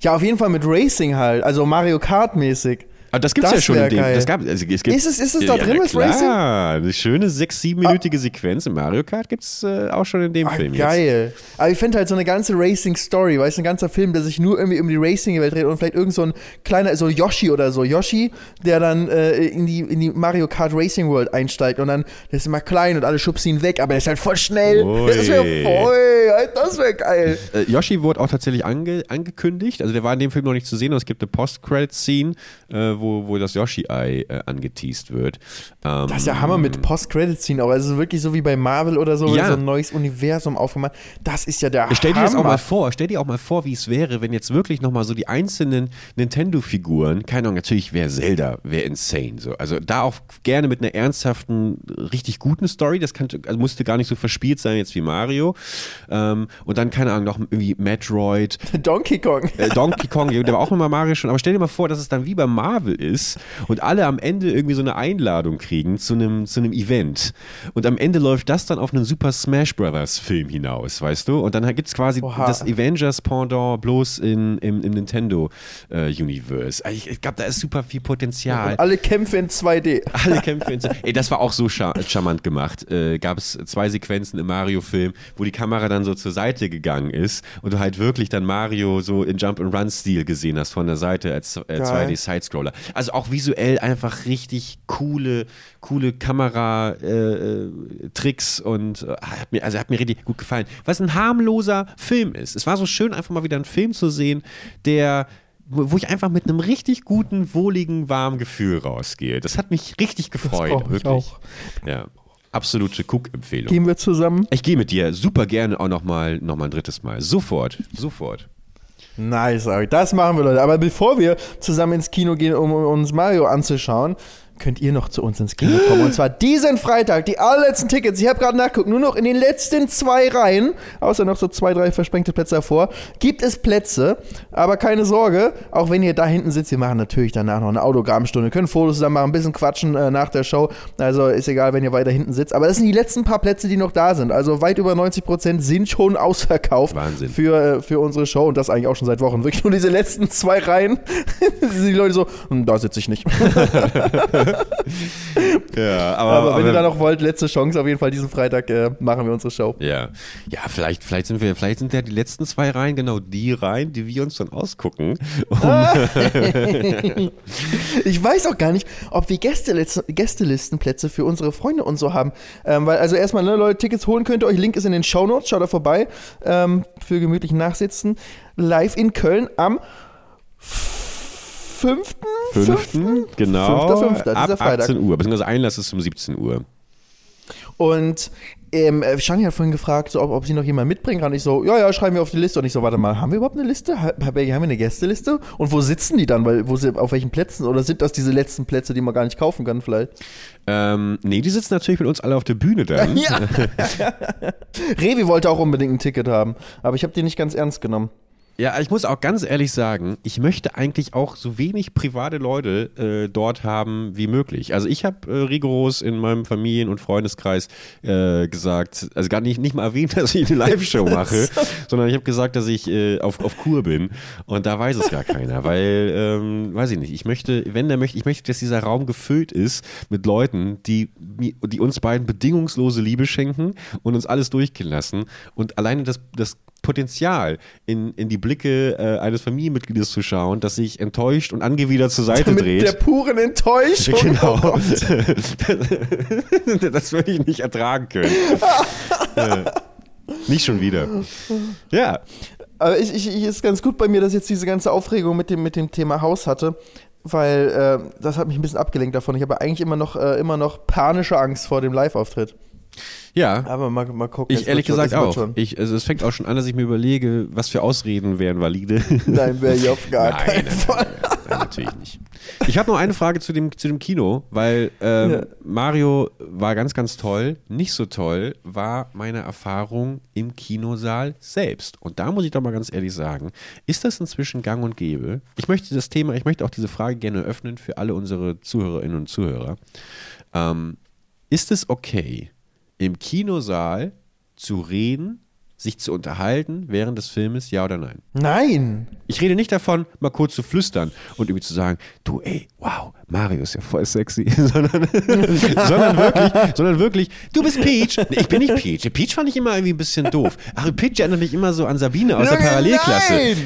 Ja, auf jeden Fall mit Racing halt, also Mario Kart mäßig. Ah, das gibt's Das ja schon in dem. geil. Das gab, also es gibt, Ist es- ist es da ja, drin, das klar, Racing? eine schöne sechs, siebenminütige Sequenz im Mario Kart gibt's äh, auch schon in dem Ah, Film jetzt. geil. Aber ich finde halt so eine ganze Racing-Story, weißt du, ein ganzer Film, der sich nur irgendwie um die Racing-Welt dreht und vielleicht irgend so ein kleiner, so Yoshi oder so. Yoshi, der dann äh, in, die, in die Mario Kart Racing World einsteigt und dann, der ist immer klein und alle schubsen ihn weg, aber er ist halt voll schnell. Ui. Das wäre voll, halt, das wäre geil. Äh, Yoshi wurde auch tatsächlich ange angekündigt. Also der war in dem Film noch nicht zu sehen, aber es gibt eine Post-Credit-Scene, äh, wo, wo das Yoshi-Ei äh, angeteased wird. Ähm, Das ist ja Hammer mit Post-Credit-Scene auch. Also wirklich so wie bei Marvel oder so, Ja. so ein neues Universum aufgemacht. Das ist ja der Stell dir Hammer. das auch mal vor, stell dir auch mal vor, wie es wäre, wenn jetzt wirklich nochmal so die einzelnen Nintendo-Figuren, keine Ahnung, natürlich wäre Zelda, wäre insane. So. Also da auch gerne mit einer ernsthaften, richtig guten Story, das kann, also musste gar nicht so verspielt sein jetzt wie Mario. Ähm, und dann, keine Ahnung, noch irgendwie Metroid, Donkey Kong. äh, Donkey Kong, der war auch immer Mario schon, aber stell dir mal vor, dass es dann wie bei Marvel ist und alle am Ende irgendwie so eine Einladung kriegen zu einem, zu einem Event. Und am Ende läuft das dann auf einen Super Smash Brothers Film hinaus, weißt du? Und dann gibt es quasi Oha. das Avengers Pendant bloß in, im, im Nintendo äh, Universe. Ich, ich glaube, da ist super viel Potenzial. Und alle Kämpfe in 2D. Alle Kämpfe in Ey, das war auch so char charmant gemacht. Äh, Gab es zwei Sequenzen im Mario-Film, wo die Kamera dann so zur Seite gegangen ist und du halt wirklich dann Mario so in Jump-and-Run-Stil gesehen hast von der Seite als äh, Geil. 2D-Sidescroller. Also auch visuell einfach richtig coole, coole Kamera-Tricks äh, und äh, hat mir, also hat mir richtig gut gefallen. Was ein harmloser Film ist. Es war so schön, einfach mal wieder einen Film zu sehen, der wo ich einfach mit einem richtig guten, wohligen, warmen Gefühl rausgehe. Das hat mich richtig gefreut, das wirklich. Auch. Ja, absolute Cook-Empfehlung. Gehen wir zusammen? Ich gehe mit dir super gerne auch nochmal noch mal ein drittes Mal. Sofort, sofort. Nice, das machen wir, Leute. Aber bevor wir zusammen ins Kino gehen, um uns Mario anzuschauen, könnt ihr noch zu uns ins Kino kommen. Und zwar diesen Freitag, die allerletzten Tickets. Ich habe gerade nachgeguckt, nur noch in den letzten zwei Reihen, außer noch so zwei, drei versprengte Plätze davor, gibt es Plätze. Aber keine Sorge, auch wenn ihr da hinten sitzt, wir machen natürlich danach noch eine Autogrammstunde, können Fotos zusammen machen, ein bisschen quatschen äh, nach der Show. Also ist egal, wenn ihr weiter hinten sitzt. Aber das sind die letzten paar Plätze, die noch da sind. Also weit über 90 Prozent sind schon ausverkauft Wahnsinn. Für, äh, für unsere Show. Und das eigentlich auch schon seit Wochen. Wirklich nur diese letzten zwei Reihen sind die Leute so, hm, da sitze ich nicht. ja, aber, aber, wenn aber, ihr da noch wollt, letzte Chance auf jeden Fall diesen Freitag äh, machen wir unsere Show. Ja, ja, vielleicht, vielleicht sind wir, vielleicht sind ja die letzten zwei Reihen genau die Reihen, die wir uns dann ausgucken. Um ich weiß auch gar nicht, ob wir Gästelistenplätze für unsere Freunde und so haben, ähm, weil also erstmal ne, Leute Tickets holen könnt ihr euch. Link ist in den Show Notes, schaut da vorbei ähm, für gemütlich Nachsitzen. Live in Köln am fünften? Fünften, genau. Fünfter, fünfter, ab dieser Freitag. 18 Uhr, beziehungsweise Einlass ist um 17 Uhr. Und ähm, Shani hat vorhin gefragt, so, ob, ob sie noch jemanden mitbringen kann. Ich so, ja, ja, schreiben wir auf die Liste. Und ich so, warte mal, haben wir überhaupt eine Liste? Ha- Haben wir eine Gästeliste? Und wo sitzen die dann? Weil, wo sie, auf welchen Plätzen? Oder sind das diese letzten Plätze, die man gar nicht kaufen kann, vielleicht? Ähm, nee, die sitzen natürlich mit uns alle auf der Bühne dann. Ja. Revi wollte auch unbedingt ein Ticket haben, aber ich habe die nicht ganz ernst genommen. Ja, ich muss auch ganz ehrlich sagen, ich möchte eigentlich auch so wenig private Leute äh, dort haben wie möglich. Also ich habe äh, rigoros in meinem Familien- und Freundeskreis äh, gesagt, also gar nicht, nicht mal erwähnt, dass ich eine Live-Show mache, sondern ich habe gesagt, dass ich äh, auf, auf Kur bin und da weiß es gar keiner, weil, ähm, weiß ich nicht, ich möchte, wenn der möchte, ich möchte, dass dieser Raum gefüllt ist mit Leuten, die, die uns beiden bedingungslose Liebe schenken und uns alles durchgehen lassen und alleine das, das Potenzial, in, in die Blicke äh, eines Familienmitgliedes zu schauen, das sich enttäuscht und angewidert zur Seite Mit dreht. der puren Enttäuschung. Genau. Oh Gott. das würde ich nicht ertragen können. Äh, nicht schon wieder. Ja. Aber ich, ich, ich ist ganz gut bei mir, dass ich jetzt diese ganze Aufregung mit dem, mit dem Thema Haus hatte, weil äh, das hat mich ein bisschen abgelenkt davon. Ich habe eigentlich immer noch, äh, immer noch panische Angst vor dem Live-Auftritt. Ja. Aber mal, mal gucken. Ich ehrlich schon, gesagt es wird auch. Schon. Ich, also es fängt auch schon an, dass ich mir überlege, was für Ausreden wären valide. Nein, wäre ich auf gar Nein, keinen Fall. nein, nein, nein, natürlich nicht. Ich habe noch eine Frage zu dem, zu dem Kino, weil ähm, Ja. Mario war ganz, ganz toll. Nicht so toll war meine Erfahrung im Kinosaal selbst. Und da muss ich doch mal ganz ehrlich sagen, ist das inzwischen gang und gäbe? Ich möchte das Thema, ich möchte auch diese Frage gerne öffnen für alle unsere Zuhörerinnen und Zuhörer. Ähm, ist es okay, im Kinosaal zu reden, sich zu unterhalten während des Filmes, ja oder nein? Nein. Ich rede nicht davon, mal kurz zu flüstern und irgendwie zu sagen, du, ey, wow, Mario ist ja voll sexy, sondern, sondern, wirklich, sondern wirklich, du bist Peach. Nee, ich bin nicht Peach. Peach fand ich immer irgendwie ein bisschen doof. Ach, Peach erinnert mich immer so an Sabine aus der Nein! Parallelklasse.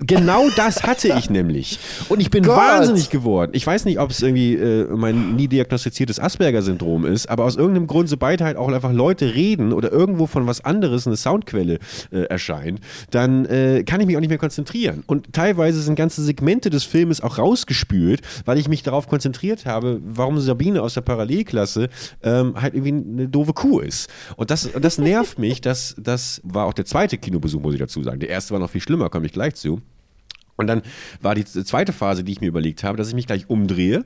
Genau das hatte ich nämlich. Und ich bin Gott. wahnsinnig geworden. Ich weiß nicht, ob es irgendwie äh, mein nie diagnostiziertes Asperger-Syndrom ist, aber aus irgendeinem Grund, sobald halt auch einfach Leute reden oder irgendwo von was anderes eine Soundquelle äh, erscheint, dann äh, kann ich mich auch nicht mehr konzentrieren. Und teilweise sind ganze Segmente des Filmes auch rausgespült, weil ich mich darauf konzentriert habe, warum Sabine aus der Parallelklasse ähm, halt irgendwie eine doofe Kuh ist. Und das, das nervt mich. Das, das war auch der zweite Kinobesuch, muss ich dazu sagen. Der erste war noch viel schlimmer, komme ich gleich zu. Und dann war die zweite Phase, die ich mir überlegt habe, dass ich mich gleich umdrehe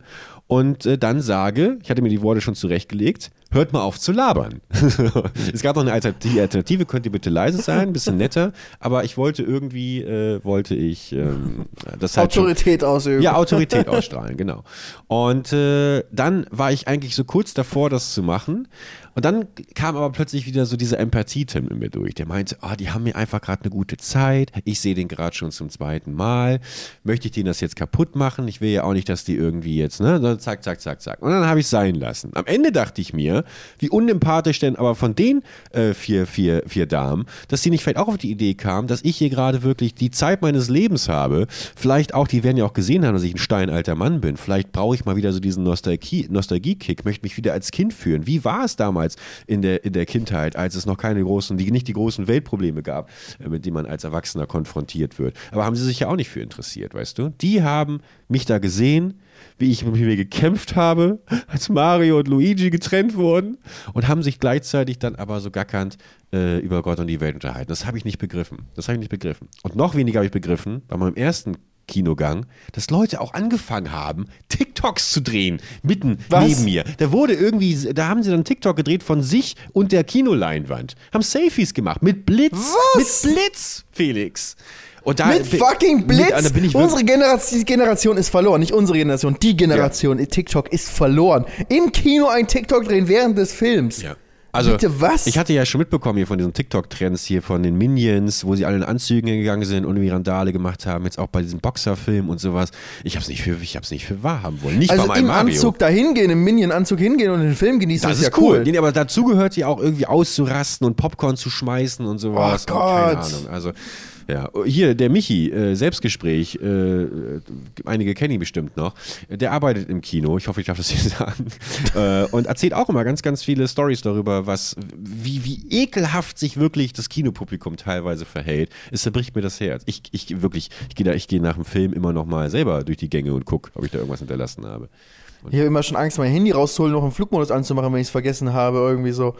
und äh, dann sage, ich hatte mir die Worte schon zurechtgelegt, hört mal auf zu labern. es gab noch eine Alternative, könnt ihr bitte leise sein, ein bisschen netter, aber ich wollte irgendwie, äh, wollte ich ähm, das halt schon- Autorität ausüben. ja, Autorität ausstrahlen, genau. Und äh, dann war ich eigentlich so kurz davor, das zu machen. Und dann kam aber plötzlich wieder so dieser Empathie-Tim in mir durch. Der meinte, ah, die haben mir einfach gerade eine gute Zeit. Ich sehe den gerade schon zum zweiten Mal. Möchte ich denen das jetzt kaputt machen? Ich will ja auch nicht, dass die irgendwie jetzt, ne? So, zack, zack, zack, zack. Und dann habe ich es sein lassen. Am Ende dachte ich mir? Wie unempathisch denn aber von den äh, vier, vier, vier Damen, dass die nicht vielleicht auch auf die Idee kamen, dass ich hier gerade wirklich die Zeit meines Lebens habe. Vielleicht auch, die werden ja auch gesehen haben, dass ich ein steinalter Mann bin. Vielleicht brauche ich mal wieder so diesen Nostalgie, Nostalgie-Kick, möchte mich wieder als Kind fühlen. Wie war es damals in der, in der Kindheit, als es noch keine großen, die, nicht die großen Weltprobleme gab, äh, mit denen man als Erwachsener konfrontiert wird? Aber haben sie sich ja auch nicht für interessiert, weißt du? Die haben mich da gesehen, wie ich mit mir gekämpft habe, als Mario und Luigi getrennt wurden und haben sich gleichzeitig dann aber so gackernd äh, über Gott und die Welt unterhalten. Das habe ich nicht begriffen. Das habe ich nicht begriffen. Und noch weniger habe ich begriffen bei meinem ersten Kinogang, dass Leute auch angefangen haben, TikToks zu drehen, mitten Was? neben mir. Da wurde irgendwie, da haben sie dann TikTok gedreht von sich und der Kinoleinwand. Haben Selfies gemacht mit Blitz. Was? Mit Blitz, Felix. Und da, Mit fucking Blitz. Mit, da bin ich wirklich, unsere Generation, Generation ist verloren. Nicht unsere Generation, die Generation. TikTok ist verloren. Im Kino ein TikTok drehen während des Films. Ja. Also, Bitte was? ich hatte ja schon mitbekommen hier von diesen TikTok-Trends hier von den Minions, wo sie alle in Anzügen gegangen sind und irgendwie Randale gemacht haben, jetzt auch bei diesem Boxerfilm und sowas. Ich hab's nicht für, ich hab's nicht für wahr haben wollen. Nicht also bei meinem im Mario. Anzug dahin gehen, im Minion-Anzug hingehen und den Film genießen, das ist, ja cool. cool. Nee, aber dazu gehört ja auch irgendwie auszurasten und Popcorn zu schmeißen und sowas. Oh Und keine Gott. Ahnung. Also, ja. Hier, der Michi, äh, Selbstgespräch, äh, einige kennen ihn bestimmt noch. Der arbeitet im Kino, ich hoffe, ich darf das hier sagen. äh, und erzählt auch immer ganz, ganz viele Stories darüber, was, wie, wie ekelhaft sich wirklich das Kinopublikum teilweise verhält. Es zerbricht mir das Herz. Ich, ich wirklich, ich gehe gehe nach dem Film immer noch mal selber durch die Gänge und gucke, ob ich da irgendwas hinterlassen habe. Ich habe immer schon Angst, mein Handy rauszuholen, noch im Flugmodus anzumachen, wenn ich es vergessen habe. Irgendwie so.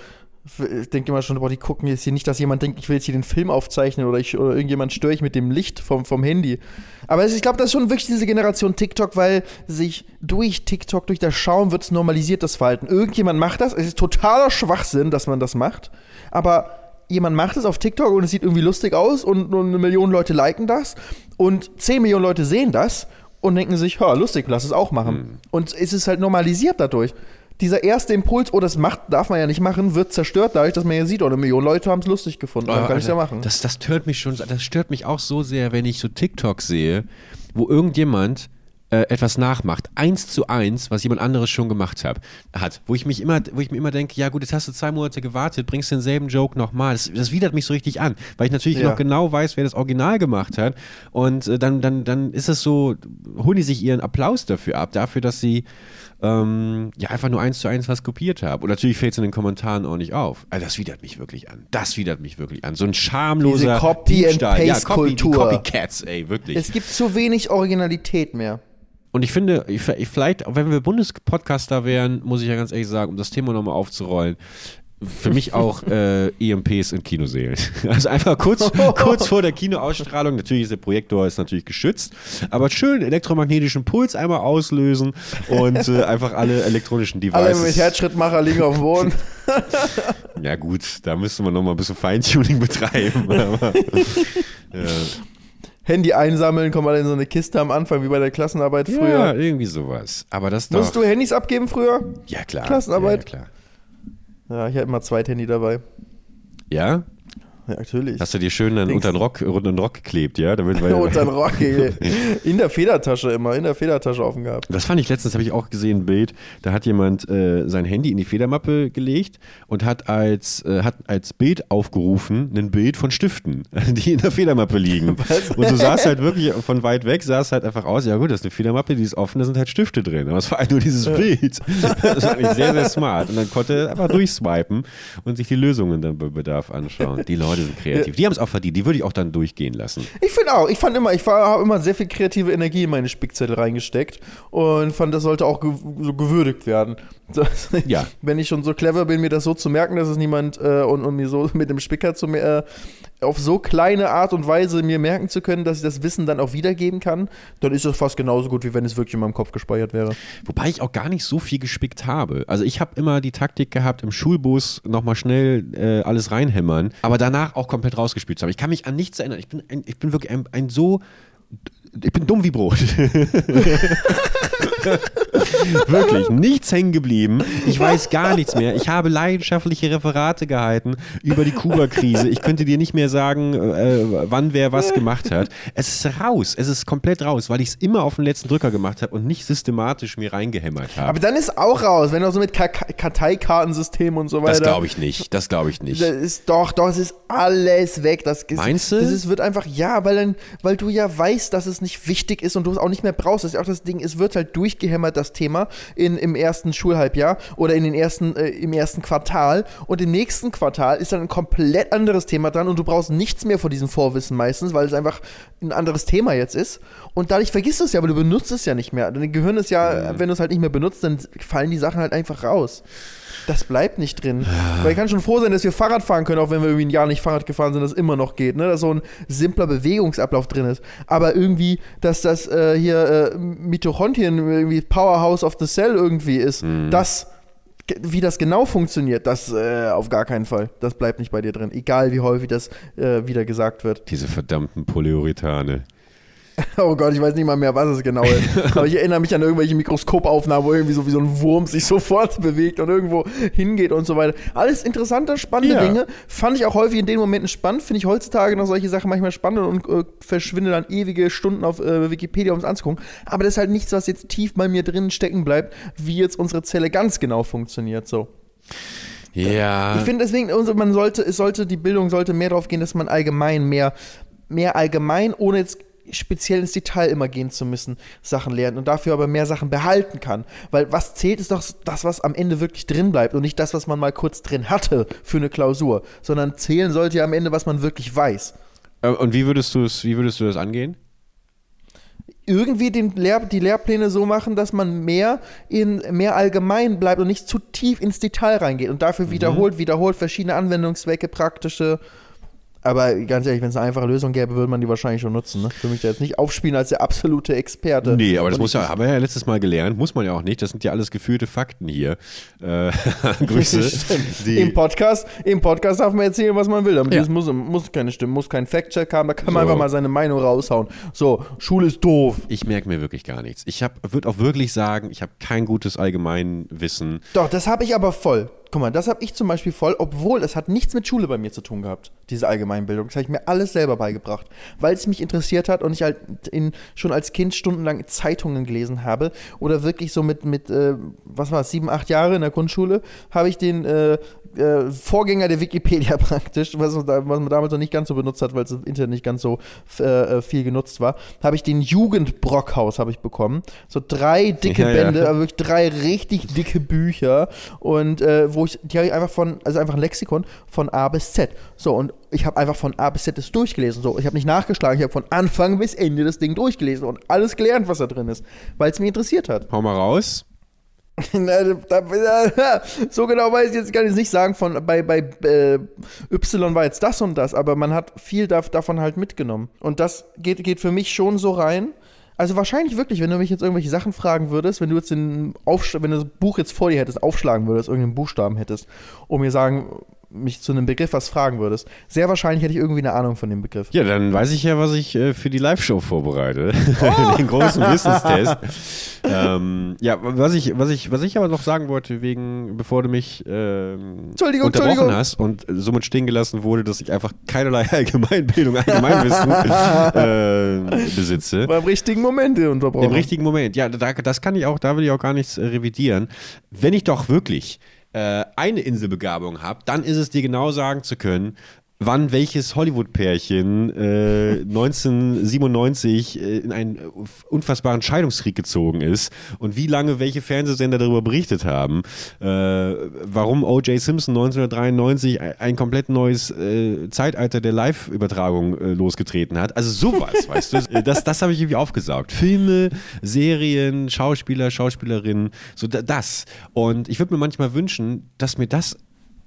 Ich denke immer schon, boah, die gucken jetzt hier nicht, dass jemand denkt, ich will jetzt hier den Film aufzeichnen oder, ich, oder irgendjemand störe ich mit dem Licht vom, vom Handy. Aber es- ich glaube, das ist schon wirklich diese Generation TikTok, weil sich durch TikTok, durch das Schauen wird es normalisiert, das Verhalten. Irgendjemand macht das. Es ist totaler Schwachsinn, dass man das macht. Aber jemand macht es auf TikTok und es sieht irgendwie lustig aus und nur eine Million Leute liken das und 10 Millionen Leute sehen das und denken sich, ha, lustig, lass es auch machen. Und es ist halt normalisiert dadurch. Dieser erste Impuls, oh, das macht, darf man ja nicht machen, wird zerstört dadurch, dass man ja sieht, oh, eine Million Leute haben es lustig gefunden. Dann kann ich ja machen. Das, das stört mich schon, das stört mich auch so sehr, wenn ich so TikTok sehe, wo irgendjemand äh, etwas nachmacht, eins zu eins, was jemand anderes schon gemacht hab, hat, wo ich mich immer, wo ich mir immer denke, ja gut, jetzt hast du zwei Monate gewartet, bringst denselben Joke nochmal. Das, das widert mich so richtig an, weil ich natürlich Ja. noch genau weiß, wer das Original gemacht hat. Und äh, dann, dann, dann ist es so, holen die sich ihren Applaus dafür ab, dafür, dass sie ähm, ja einfach nur eins zu eins was kopiert haben. Und natürlich fällt es in den Kommentaren auch nicht auf. Also das widert mich wirklich an. Das widert mich wirklich an. So ein schamloser Diese Copy and Diebstahl. ja, Paste Copy, Kultur. Copycats, ey, wirklich. Es gibt zu wenig Originalität mehr. Und ich finde, ich, ich- vielleicht, wenn wir Bundespodcaster wären, muss ich ja ganz ehrlich sagen, um das Thema nochmal aufzurollen, für mich auch äh, EMPs in Kinosälen. Also einfach kurz, kurz vor der Kinoausstrahlung, natürlich ist der Projektor ist natürlich geschützt, aber schön elektromagnetischen Puls einmal auslösen und äh, einfach alle elektronischen Alle Devices. mit Herzschrittmacher liegen auf dem Boden. Ja gut, da müsste man nochmal ein bisschen Feintuning betreiben. Aber, ja. Handy einsammeln, kommen alle in so eine Kiste am Anfang, wie bei der Klassenarbeit ja, früher. irgendwie sowas. Aber das. Musst du Handys abgeben früher? ja klar. Klassenarbeit? Ja, klar. Ja, ich hatte immer zwei Handy dabei. Ja? Ja, natürlich. Hast du dir schön dann Dings. unter den Rock, unter den Rock geklebt, ja? Damit, weil, Und dann Rock. In der Federtasche immer, in der Federtasche offen gehabt. Das fand ich letztens, habe ich auch gesehen, ein Bild. Da hat jemand äh, sein Handy in die Federmappe gelegt und hat als, äh, hat als Bild aufgerufen ein Bild von Stiften, die in der Federmappe liegen. Und so sah es halt wirklich von weit weg, sah es halt einfach aus, ja gut, das ist eine Federmappe, die ist offen, da sind halt Stifte drin. Aber es war halt nur dieses Bild. Das war eigentlich sehr, sehr smart. Und dann konnte er einfach durchswipen und sich die Lösungen dann bei Bedarf anschauen. Die Leute sind kreativ. Die haben es auch verdient. Die würde ich auch dann durchgehen lassen. Ich finde auch, ich fand immer, ich habe immer sehr viel kreative Energie in meine Spickzettel reingesteckt und fand, das sollte auch ge so gewürdigt werden. Das, Ja. Wenn ich schon so clever bin, mir das so zu merken, dass es niemand äh, und, und mir so mit dem Spicker zu äh, auf so kleine Art und Weise mir merken zu können, dass ich das Wissen dann auch wiedergeben kann, dann ist das fast genauso gut, wie wenn es wirklich in meinem Kopf gespeichert wäre. Wobei ich auch gar nicht so viel gespickt habe. Also ich habe immer die Taktik gehabt, im Schulbus nochmal schnell äh, alles reinhämmern, aber danach auch komplett rausgespielt zu haben. Ich kann mich an nichts erinnern. Ich bin, ein, ich bin wirklich ein, ein so. Ich bin dumm wie Brot. Wirklich, nichts hängen geblieben. Ich weiß gar nichts mehr. Ich habe leidenschaftliche Referate gehalten über die Kuba-Krise. Ich könnte dir nicht mehr sagen, äh, wann wer was gemacht hat. Es ist raus. Es ist komplett raus, weil ich es immer auf den letzten Drücker gemacht habe und nicht systematisch mir reingehämmert habe. Aber dann ist auch raus, wenn du so mit Ka Ka Karteikartensystem und so weiter. Das glaube ich nicht. Das glaube ich nicht. Das ist doch, doch, es ist alles weg. Das, Meinst du? Das ist, wird einfach, ja, weil, dann, weil du ja weißt, dass es nicht wichtig ist und du es auch nicht mehr brauchst. Das ist auch das Ding, es wird halt durchgehämmert, das Thema, in, im ersten Schulhalbjahr oder in den ersten, äh, im ersten Quartal. Und im nächsten Quartal ist dann ein komplett anderes Thema dran und du brauchst nichts mehr von diesem Vorwissen meistens, weil es einfach ein anderes Thema jetzt ist. Und dadurch vergisst du es ja, aber du benutzt es ja nicht mehr. Dein Gehirn ist ja, mhm. wenn du es halt nicht mehr benutzt, dann fallen die Sachen halt einfach raus. Das bleibt nicht drin. Ja. Weil ich kann schon froh sein, dass wir Fahrrad fahren können, auch wenn wir irgendwie ein Jahr nicht Fahrrad gefahren sind, dass es immer noch geht, ne? Dass so ein simpler Bewegungsablauf drin ist. Aber irgendwie, dass das äh, hier äh, Mitochondrien irgendwie Powerhouse of the Cell irgendwie ist, mhm. das wie das genau funktioniert, das äh, auf gar keinen Fall. Das bleibt nicht bei dir drin. Egal wie häufig das äh, wieder gesagt wird. Diese verdammten Polyurethane. Oh Gott, ich weiß nicht mal mehr, was es genau ist. Aber ich erinnere mich an irgendwelche Mikroskopaufnahmen, wo irgendwie so wie so ein Wurm sich sofort bewegt und irgendwo hingeht und so weiter. Alles interessante, spannende ja. Dinge. Fand ich auch häufig in den Momenten spannend. Finde ich heutzutage noch solche Sachen manchmal spannend und äh, verschwinde dann ewige Stunden auf äh, Wikipedia, um es anzugucken. Aber das ist halt nichts, was jetzt tief bei mir drin stecken bleibt, wie jetzt unsere Zelle ganz genau funktioniert. So. Ja. Ich finde deswegen, also man sollte, es sollte, die Bildung sollte mehr darauf gehen, dass man allgemein mehr, mehr allgemein, ohne jetzt speziell ins Detail immer gehen zu müssen, Sachen lernen und dafür aber mehr Sachen behalten kann. Weil was zählt, ist doch das, was am Ende wirklich drin bleibt und nicht das, was man mal kurz drin hatte für eine Klausur, sondern zählen sollte ja am Ende, was man wirklich weiß. Äh, und wie würdest du es, wie würdest du das angehen? irgendwie den Lehr die Lehrpläne so machen, dass man mehr in mehr allgemein bleibt und nicht zu tief ins Detail reingeht und dafür mhm. wiederholt, wiederholt verschiedene Anwendungszwecke, praktische aber ganz ehrlich, wenn es eine einfache Lösung gäbe, würde man die wahrscheinlich schon nutzen. Ne? Für mich da jetzt nicht aufspielen als der absolute Experte. Nee, aber das muss ja, haben wir ja letztes Mal gelernt, muss man ja auch nicht. Das sind ja alles gefühlte Fakten hier. Äh, Grüße. Im, Podcast, Im Podcast darf man erzählen, was man will. Aber ja. das muss, muss keine Stimme, muss kein Fact-Check haben, da kann man so. einfach mal seine Meinung raushauen. So, Schule ist doof. Ich merke mir wirklich gar nichts. Ich würde auch wirklich sagen, ich habe kein gutes Allgemeinwissen. Doch, das habe ich aber voll. Guck mal, das habe ich zum Beispiel voll, obwohl es hat nichts mit Schule bei mir zu tun gehabt, diese Allgemeinbildung. Das habe ich mir alles selber beigebracht, weil es mich interessiert hat und ich halt in, schon als Kind stundenlang Zeitungen gelesen habe oder wirklich so mit, mit äh, was war es, sieben, acht Jahre in der Grundschule, habe ich den äh, äh, Vorgänger der Wikipedia praktisch, was, was, man damals noch nicht ganz so benutzt hat, weil es im Internet nicht ganz so äh, äh, viel genutzt war, habe ich den Jugendbrockhaus habe ich bekommen. So drei dicke ja, Bände, ja. aber wirklich drei richtig dicke Bücher und äh, wo ich, die habe ich einfach von, also einfach ein Lexikon von A bis Z. So und ich habe einfach von A bis Z das durchgelesen. So, ich habe nicht nachgeschlagen, ich habe von Anfang bis Ende das Ding durchgelesen und alles gelernt, was da drin ist, weil es mich interessiert hat. Hau mal raus. so genau weiß ich jetzt gar nicht sagen, von bei, bei äh, Y war jetzt das und das, aber man hat viel da, davon halt mitgenommen. Und das geht, geht für mich schon so rein. Also wahrscheinlich wirklich, wenn du mich jetzt irgendwelche Sachen fragen würdest, wenn du jetzt den Aufsch wenn du das Buch jetzt vor dir hättest, aufschlagen würdest, irgendeinen Buchstaben hättest, und mir sagen, mich zu einem Begriff was fragen würdest, sehr wahrscheinlich hätte ich irgendwie eine Ahnung von dem Begriff. Ja, dann weiß ich ja, was ich äh, für die Live-Show vorbereite. Oh! Den großen Wissenstest. ähm, ja, was ich, was, ich, was ich aber noch sagen wollte, wegen, bevor du mich ähm, Entschuldigung, unterbrochen Entschuldigung. hast und somit stehen gelassen wurde, dass ich einfach keinerlei Allgemeinbildung, Allgemeinwissen äh, besitze. War im richtigen Moment unterbrochen. Im richtigen Moment, ja, da, das kann ich auch, da will ich auch gar nichts revidieren. Wenn ich doch wirklich äh, eine Inselbegabung habe, dann ist es dir genau sagen zu können, wann welches Hollywood-Pärchen äh, 1997 äh, in einen unfassbaren Scheidungskrieg gezogen ist und wie lange welche Fernsehsender darüber berichtet haben, äh, warum O.J. Simpson 1993 ein, komplett neues äh, Zeitalter der Live-Übertragung äh, losgetreten hat. Also sowas, weißt du, das, das habe ich irgendwie aufgesaugt. Filme, Serien, Schauspieler, Schauspielerinnen, so das. Und ich würde mir manchmal wünschen, dass mir das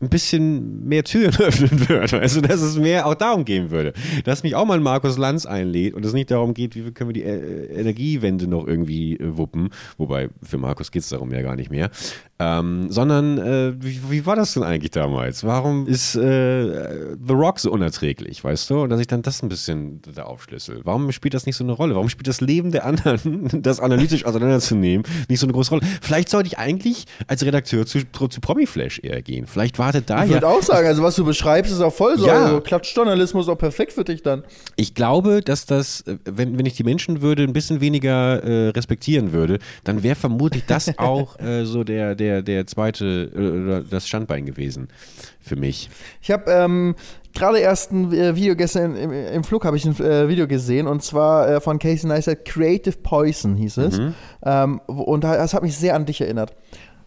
ein bisschen mehr Türen öffnen würde. Also, dass es mehr auch darum gehen würde. Dass mich auch mal Markus Lanz einlädt und es nicht darum geht, wie können wir die äh, Energiewende noch irgendwie äh, wuppen. Wobei, für Markus geht es darum ja gar nicht mehr. Ähm, sondern äh, wie, wie, war das denn eigentlich damals? Warum ist äh, The Rock so unerträglich, weißt du? Und dass ich dann das ein bisschen da aufschlüssel. Warum spielt das nicht so eine Rolle? Warum spielt das Leben der anderen, das analytisch auseinanderzunehmen, nicht so eine große Rolle? Vielleicht sollte ich eigentlich als Redakteur zu, zu Promiflash eher gehen. Vielleicht wartet da ich ja. Ich würde auch sagen, also was du beschreibst, ist auch voll so. Ja. Also Klatschjournalismus auch perfekt für dich dann. Ich glaube, dass das, wenn, wenn ich die Menschen würde ein bisschen weniger äh, respektieren würde, dann wäre vermutlich das auch äh, so der, der, der zweite, äh, das Standbein gewesen für mich. Ich habe ähm, gerade erst ein äh, Video gestern im, im Flug habe ich ein äh, Video gesehen und zwar äh, von Casey Neistat, Creative Poison hieß es. Mhm. Ähm, und das hat mich sehr an dich erinnert.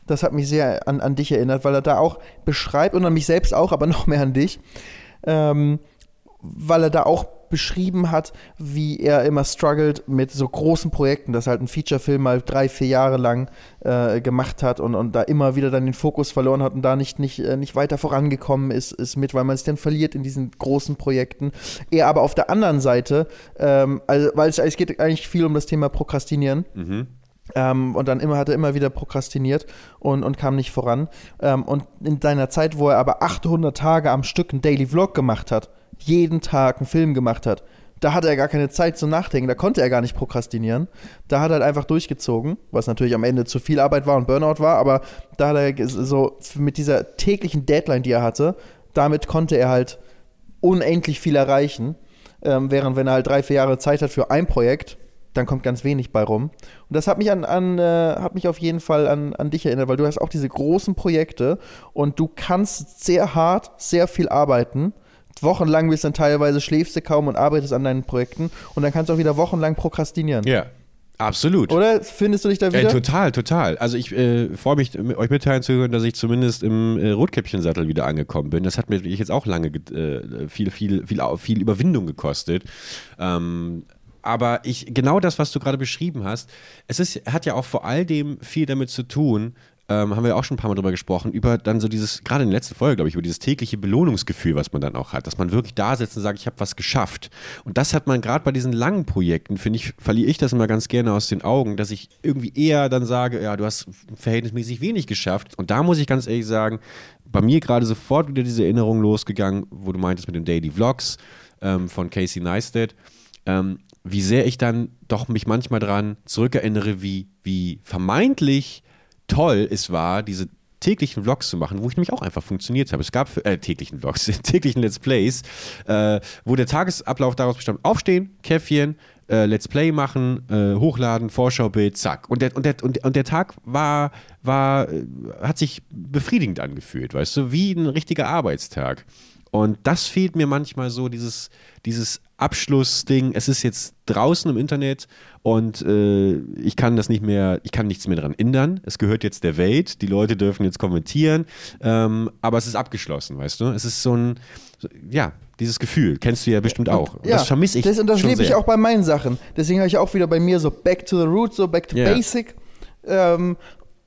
Das hat mich sehr an, an dich erinnert, weil er da auch beschreibt und an mich selbst auch, aber noch mehr an dich. Ähm, weil er da auch beschrieben hat, wie er immer struggelt mit so großen Projekten, dass er halt ein Feature-Film mal drei, vier Jahre lang äh, gemacht hat und, und da immer wieder dann den Fokus verloren hat und da nicht, nicht, äh, nicht weiter vorangekommen ist, ist mit, weil man es dann verliert in diesen großen Projekten. Er aber auf der anderen Seite, ähm, also, weil es, es geht eigentlich viel um das Thema Prokrastinieren. Mhm. Ähm, und dann immer hat er immer wieder prokrastiniert und, und kam nicht voran. Ähm, und in seiner Zeit, wo er aber 800 Tage am Stück einen Daily Vlog gemacht hat, jeden Tag einen Film gemacht hat, da hatte er gar keine Zeit zum Nachdenken, da konnte er gar nicht prokrastinieren. Da hat er halt einfach durchgezogen, was natürlich am Ende zu viel Arbeit war und Burnout war, aber da hat er so mit dieser täglichen Deadline, die er hatte, damit konnte er halt unendlich viel erreichen. Ähm, während wenn er halt drei, vier Jahre Zeit hat für ein Projekt, dann kommt ganz wenig bei rum. Und das hat mich an, an äh, hat mich auf jeden Fall an, an dich erinnert, weil du hast auch diese großen Projekte und du kannst sehr hart, sehr viel arbeiten wochenlang bist dann teilweise schläfst du kaum und arbeitest an deinen Projekten und dann kannst du auch wieder wochenlang prokrastinieren. Ja. Absolut. Oder findest du dich da wieder? Äh, total, total. Also ich äh, freue mich, euch mitteilen zu können, dass ich zumindest im äh, Rotkäppchensattel wieder angekommen bin. Das hat mir jetzt auch lange äh, viel, viel, viel, viel Überwindung gekostet. Ähm, aber ich, genau das, was du gerade beschrieben hast, es ist, hat ja auch vor all dem viel damit zu tun, ähm, haben wir auch schon ein paar Mal drüber gesprochen, über dann so dieses, gerade in der letzten Folge, glaube ich, über dieses tägliche Belohnungsgefühl, was man dann auch hat, dass man wirklich da sitzt und sagt, ich habe was geschafft. Und das hat man gerade bei diesen langen Projekten, finde ich, verliere ich das immer ganz gerne aus den Augen, dass ich irgendwie eher dann sage, ja, du hast verhältnismäßig wenig geschafft. Und da muss ich ganz ehrlich sagen, bei mir gerade sofort wieder diese Erinnerung losgegangen, wo du meintest mit den Daily Vlogs ähm, von Casey Neistat. Ähm, wie sehr ich dann doch mich manchmal daran zurückerinnere, wie, wie vermeintlich toll es war, diese täglichen Vlogs zu machen, wo ich nämlich auch einfach funktioniert habe. Es gab für, äh, täglichen Vlogs, täglichen Let's Plays, äh, wo der Tagesablauf daraus bestand: Aufstehen, Käffchen, äh, Let's Play machen, äh, hochladen, Vorschaubild, zack. Und der, und der, und, und der Tag war, war, äh, hat sich befriedigend angefühlt, weißt du, wie ein richtiger Arbeitstag. Und das fehlt mir manchmal so, dieses, dieses Abschlussding. Es ist jetzt draußen im Internet und äh, ich kann das nicht mehr, ich kann nichts mehr daran ändern. Es gehört jetzt der Welt, die Leute dürfen jetzt kommentieren, ähm, aber es ist abgeschlossen, weißt du? Es ist so ein, so, ja, dieses Gefühl kennst du ja bestimmt auch. Und ja, das vermisse ich. Das, und das lebe ich auch bei meinen Sachen. Deswegen habe ich auch wieder bei mir so Back to the Roots, so Back to yeah. Basic. Ähm,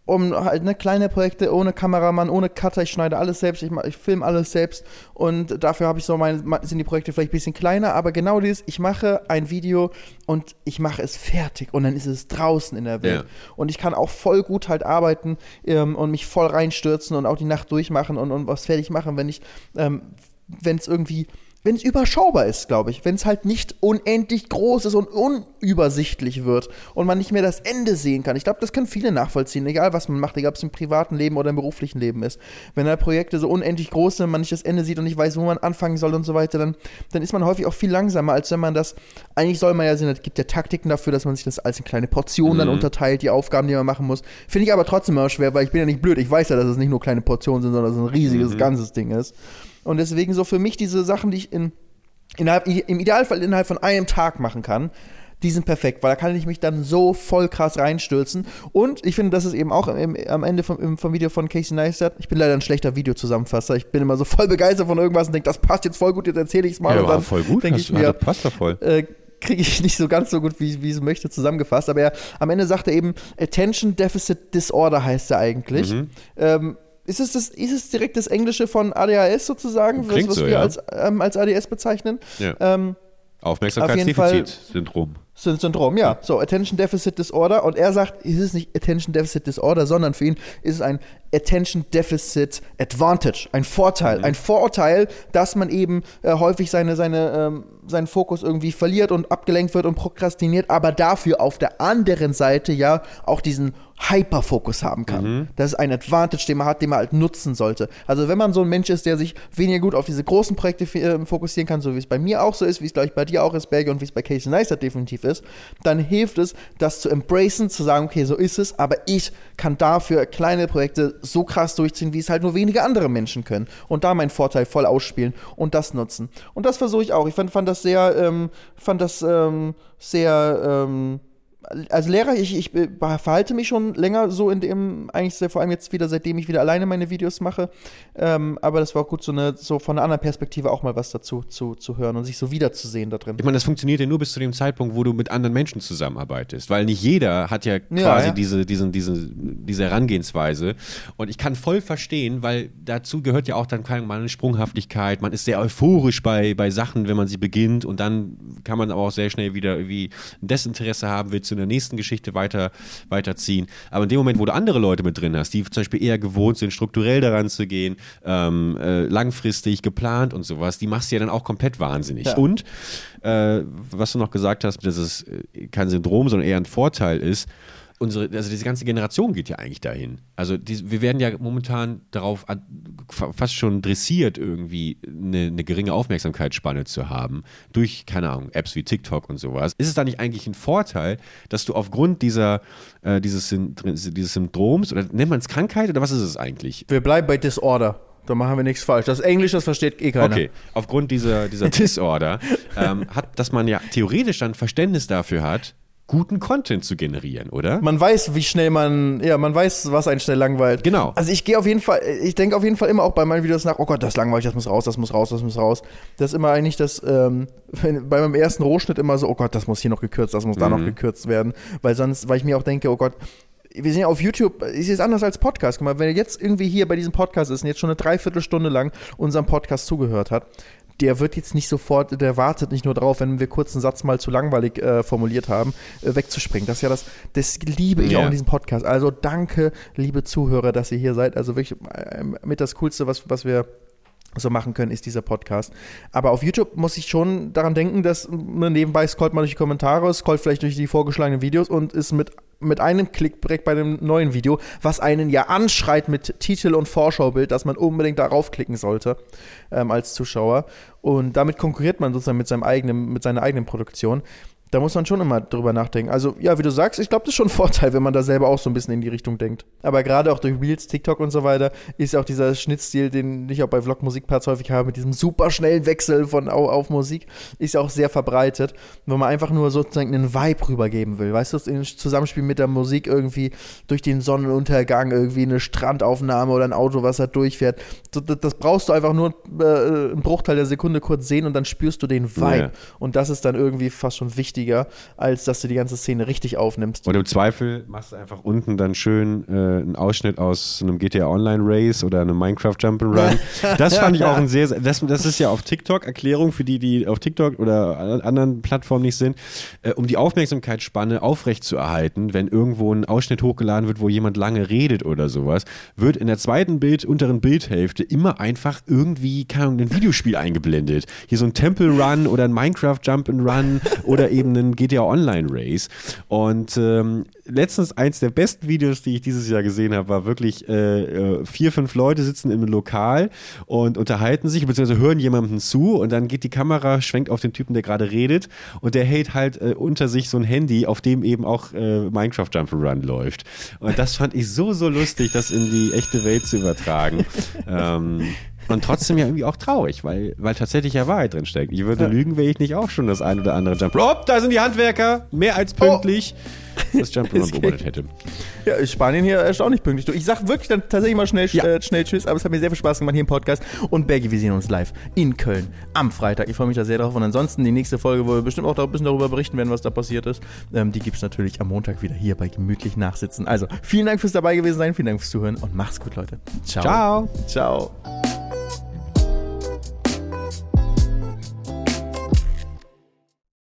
um halt ne, kleine Projekte ohne Kameramann, ohne Cutter, ich schneide alles selbst, ich, ich filme alles selbst und dafür habe ich so meine, sind die Projekte vielleicht ein bisschen kleiner, aber genau dieses, ich mache ein Video und ich mache es fertig und dann ist es draußen in der Welt. Ja. Und ich kann auch voll gut halt arbeiten ähm, und mich voll reinstürzen und auch die Nacht durchmachen und, und was fertig machen, wenn ich, ähm, wenn es irgendwie wenn es überschaubar ist, glaube ich. Wenn es halt nicht unendlich groß ist und unübersichtlich wird und man nicht mehr das Ende sehen kann. Ich glaube, das können viele nachvollziehen, egal was man macht, egal ob es im privaten Leben oder im beruflichen Leben ist. Wenn da Projekte so unendlich groß sind, man nicht das Ende sieht und nicht weiß, wo man anfangen soll und so weiter, dann, dann ist man häufig auch viel langsamer, als wenn man das, eigentlich soll man ja sehen, es gibt ja Taktiken dafür, dass man sich das als in kleine Portionen mhm. dann unterteilt, die Aufgaben, die man machen muss. Finde ich aber trotzdem immer schwer, weil ich bin ja nicht blöd. Ich weiß ja, dass es nicht nur kleine Portionen sind, sondern dass es ein riesiges, mhm. ganzes Ding ist. Und deswegen so für mich diese Sachen, die ich in, innerhalb, im Idealfall innerhalb von einem Tag machen kann, die sind perfekt, weil da kann ich mich dann so voll krass reinstürzen. Und ich finde, das ist eben auch im, am Ende vom, vom Video von Casey Neistat. Ich bin leider ein schlechter Videozusammenfasser. Ich bin immer so voll begeistert von irgendwas und denke, das passt jetzt voll gut, jetzt erzähle ich es mal. Ja, und dann voll gut, denke ich mir, passt doch voll. Äh, kriege ich nicht so ganz so gut, wie, wie es möchte, zusammengefasst. Aber er, am Ende sagt er eben, Attention Deficit Disorder heißt er eigentlich. Mhm. Ähm, ist es, das, ist es direkt das Englische von ADHS sozusagen, was, was so, wir ja. als, ähm, als ADS bezeichnen? Ja. Ähm, Aufmerksamkeitsdefizit-Syndrom. Syndrom, ja. So, Attention Deficit Disorder. Und er sagt, es ist nicht Attention Deficit Disorder, sondern für ihn ist es ein Attention Deficit Advantage, ein Vorteil. Mhm. Ein Vorteil, dass man eben äh, häufig seine, seine, ähm, seinen Fokus irgendwie verliert und abgelenkt wird und prokrastiniert, aber dafür auf der anderen Seite ja auch diesen Hyperfokus haben kann. Mhm. Das ist ein Advantage, den man hat, den man halt nutzen sollte. Also wenn man so ein Mensch ist, der sich weniger gut auf diese großen Projekte äh, fokussieren kann, so wie es bei mir auch so ist, wie es glaube ich bei dir auch ist, Berge, und wie es bei Casey Neistat definitiv ist, dann hilft es, das zu embracen, zu sagen, okay, so ist es, aber ich kann dafür kleine Projekte so krass durchziehen, wie es halt nur wenige andere Menschen können. Und da meinen Vorteil voll ausspielen und das nutzen. Und das versuche ich auch. Ich fand, fand das sehr, ähm, fand das ähm, sehr, ähm, als Lehrer, ich, ich verhalte mich schon länger so in dem, eigentlich vor allem jetzt wieder, seitdem ich wieder alleine meine Videos mache. Ähm, aber das war auch gut, so, eine, so von einer anderen Perspektive auch mal was dazu zu, zu hören und sich so wiederzusehen da drin. Ich meine, das funktioniert ja nur bis zu dem Zeitpunkt, wo du mit anderen Menschen zusammenarbeitest. Weil nicht jeder hat ja quasi ja, ja. Diese, diesen, diese, diese Herangehensweise. Und ich kann voll verstehen, weil dazu gehört ja auch dann mal eine Sprunghaftigkeit. Man ist sehr euphorisch bei, bei Sachen, wenn man sie beginnt. Und dann kann man aber auch sehr schnell wieder irgendwie ein Desinteresse haben, will zu der nächsten Geschichte weiter, weiterziehen. Aber in dem Moment, wo du andere Leute mit drin hast, die zum Beispiel eher gewohnt sind, strukturell daran zu gehen, ähm, äh, langfristig geplant und sowas, die machst du ja dann auch komplett wahnsinnig. Ja. Und äh, was du noch gesagt hast, dass es kein Syndrom, sondern eher ein Vorteil ist, unsere, also diese ganze Generation geht ja eigentlich dahin. Also die, wir werden ja momentan darauf fast schon dressiert, irgendwie eine, eine, geringe Aufmerksamkeitsspanne zu haben, durch, keine Ahnung, Apps wie TikTok und sowas. Ist es da nicht eigentlich ein Vorteil, dass du aufgrund dieser, äh, dieses, dieses Syndroms, oder nennt man es Krankheit, oder was ist es eigentlich? Wir bleiben bei Disorder. Da machen wir nichts falsch. Das Englisch, das versteht eh keiner. Okay, aufgrund dieser, dieser Disorder ähm, hat, dass man ja theoretisch dann Verständnis dafür hat, guten Content zu generieren, oder? Man weiß, wie schnell man, ja, man weiß, was einen schnell langweilt. Genau. Also ich gehe auf jeden Fall, ich denke auf jeden Fall immer auch bei meinen Videos nach, oh Gott, das langweilig, das muss raus, das muss raus, das muss raus. Das ist immer eigentlich das, ähm, bei meinem ersten Rohschnitt immer so, oh Gott, das muss hier noch gekürzt, das muss mhm. da noch mhm. gekürzt werden. Weil sonst, weil ich mir auch denke, oh Gott, wir sind ja auf YouTube, ist jetzt anders als Podcast. Guck mal, wenn ihr jetzt irgendwie hier bei diesem Podcast ist und jetzt schon eine Dreiviertelstunde lang unserem Podcast zugehört hat, der wird jetzt nicht sofort, der wartet nicht nur drauf, wenn wir kurz einen Satz mal zu langweilig äh, formuliert haben, äh, wegzuspringen. Das ist ja das, das liebe ich ja. auch in diesem Podcast. Also danke, liebe Zuhörer, dass ihr hier seid. Also wirklich äh, mit das Coolste, was, was wir so machen können, ist dieser Podcast. Aber auf YouTube muss ich schon daran denken, dass man nebenbei scrollt man durch die Kommentare, scrollt vielleicht durch die vorgeschlagenen Videos und ist mit mit einem Klick direkt bei dem neuen Video, was einen ja anschreit mit Titel und Vorschaubild, dass man unbedingt darauf klicken sollte ähm, als Zuschauer. Und damit konkurriert man sozusagen mit seinem eigenen, mit seiner eigenen Produktion da muss man schon immer drüber nachdenken. Also, ja, wie du sagst, ich glaube, das ist schon ein Vorteil, wenn man da selber auch so ein bisschen in die Richtung denkt. Aber gerade auch durch Reels, TikTok und so weiter ist ja auch dieser Schnittstil, den ich auch bei Vlog-Musikparts häufig habe, mit diesem super schnellen Wechsel von auf, auf Musik, ist ja auch sehr verbreitet, wo man einfach nur sozusagen einen Vibe rübergeben will. Weißt du, im Zusammenspiel mit der Musik irgendwie durch den Sonnenuntergang, irgendwie eine Strandaufnahme oder ein Auto, was da durchfährt. Das, das brauchst du einfach nur äh, einen Bruchteil der Sekunde kurz sehen und dann spürst du den Vibe. Ja. Und das ist dann irgendwie fast schon wichtig wichtiger, als dass du die ganze Szene richtig aufnimmst. Und im Zweifel machst du einfach unten dann schön äh, einen Ausschnitt aus einem GTA Online Race oder einem Minecraft Jump'n'Run. Das fand ich auch ein sehr, das, das ist ja auf TikTok Erklärung für die, die auf TikTok oder anderen Plattformen nicht sind, äh, um die Aufmerksamkeitsspanne aufrechtzuerhalten, wenn irgendwo ein Ausschnitt hochgeladen wird, wo jemand lange redet oder sowas, wird in der zweiten Bild, unteren Bildhälfte immer einfach irgendwie, keine Ahnung, ein Videospiel eingeblendet. Hier so ein Temple Run oder ein Minecraft Jump'n'Run oder eben einen GTA Online Race. Und ähm, letztens eins der besten Videos, die ich dieses Jahr gesehen habe, war wirklich äh, äh, vier, fünf Leute sitzen im Lokal und unterhalten sich, beziehungsweise hören jemandem zu und dann geht die Kamera, schwenkt auf den Typen, der gerade redet und der hält halt äh, unter sich so ein Handy, auf dem eben auch äh, Minecraft Jump'n'Run läuft. Und das fand ich so, so lustig, das in die echte Welt zu übertragen. ähm, und trotzdem ja irgendwie auch traurig, weil, weil tatsächlich ja Wahrheit drin steckt. Ich würde ja. lügen, wenn ich nicht auch schon das ein oder andere Jump. Oh, da sind die Handwerker! Mehr als pünktlich. Oh. Das Jump beobachtet hätte. Ja, Spanien hier erstaunlich pünktlich. Ich sag wirklich dann tatsächlich mal schnell, ja. äh, schnell Tschüss, aber es hat mir sehr viel Spaß gemacht hier im Podcast. Und Bergi, wir sehen uns live in Köln am Freitag. Ich freue mich da sehr drauf. Und ansonsten die nächste Folge, wo wir bestimmt auch ein bisschen darüber berichten werden, was da passiert ist, ähm, die gibt es natürlich am Montag wieder hier bei Gemütlich Nachsitzen. Also vielen Dank fürs dabei gewesen sein, vielen Dank fürs Zuhören und macht's gut, Leute. Ciao. Ciao. Ciao.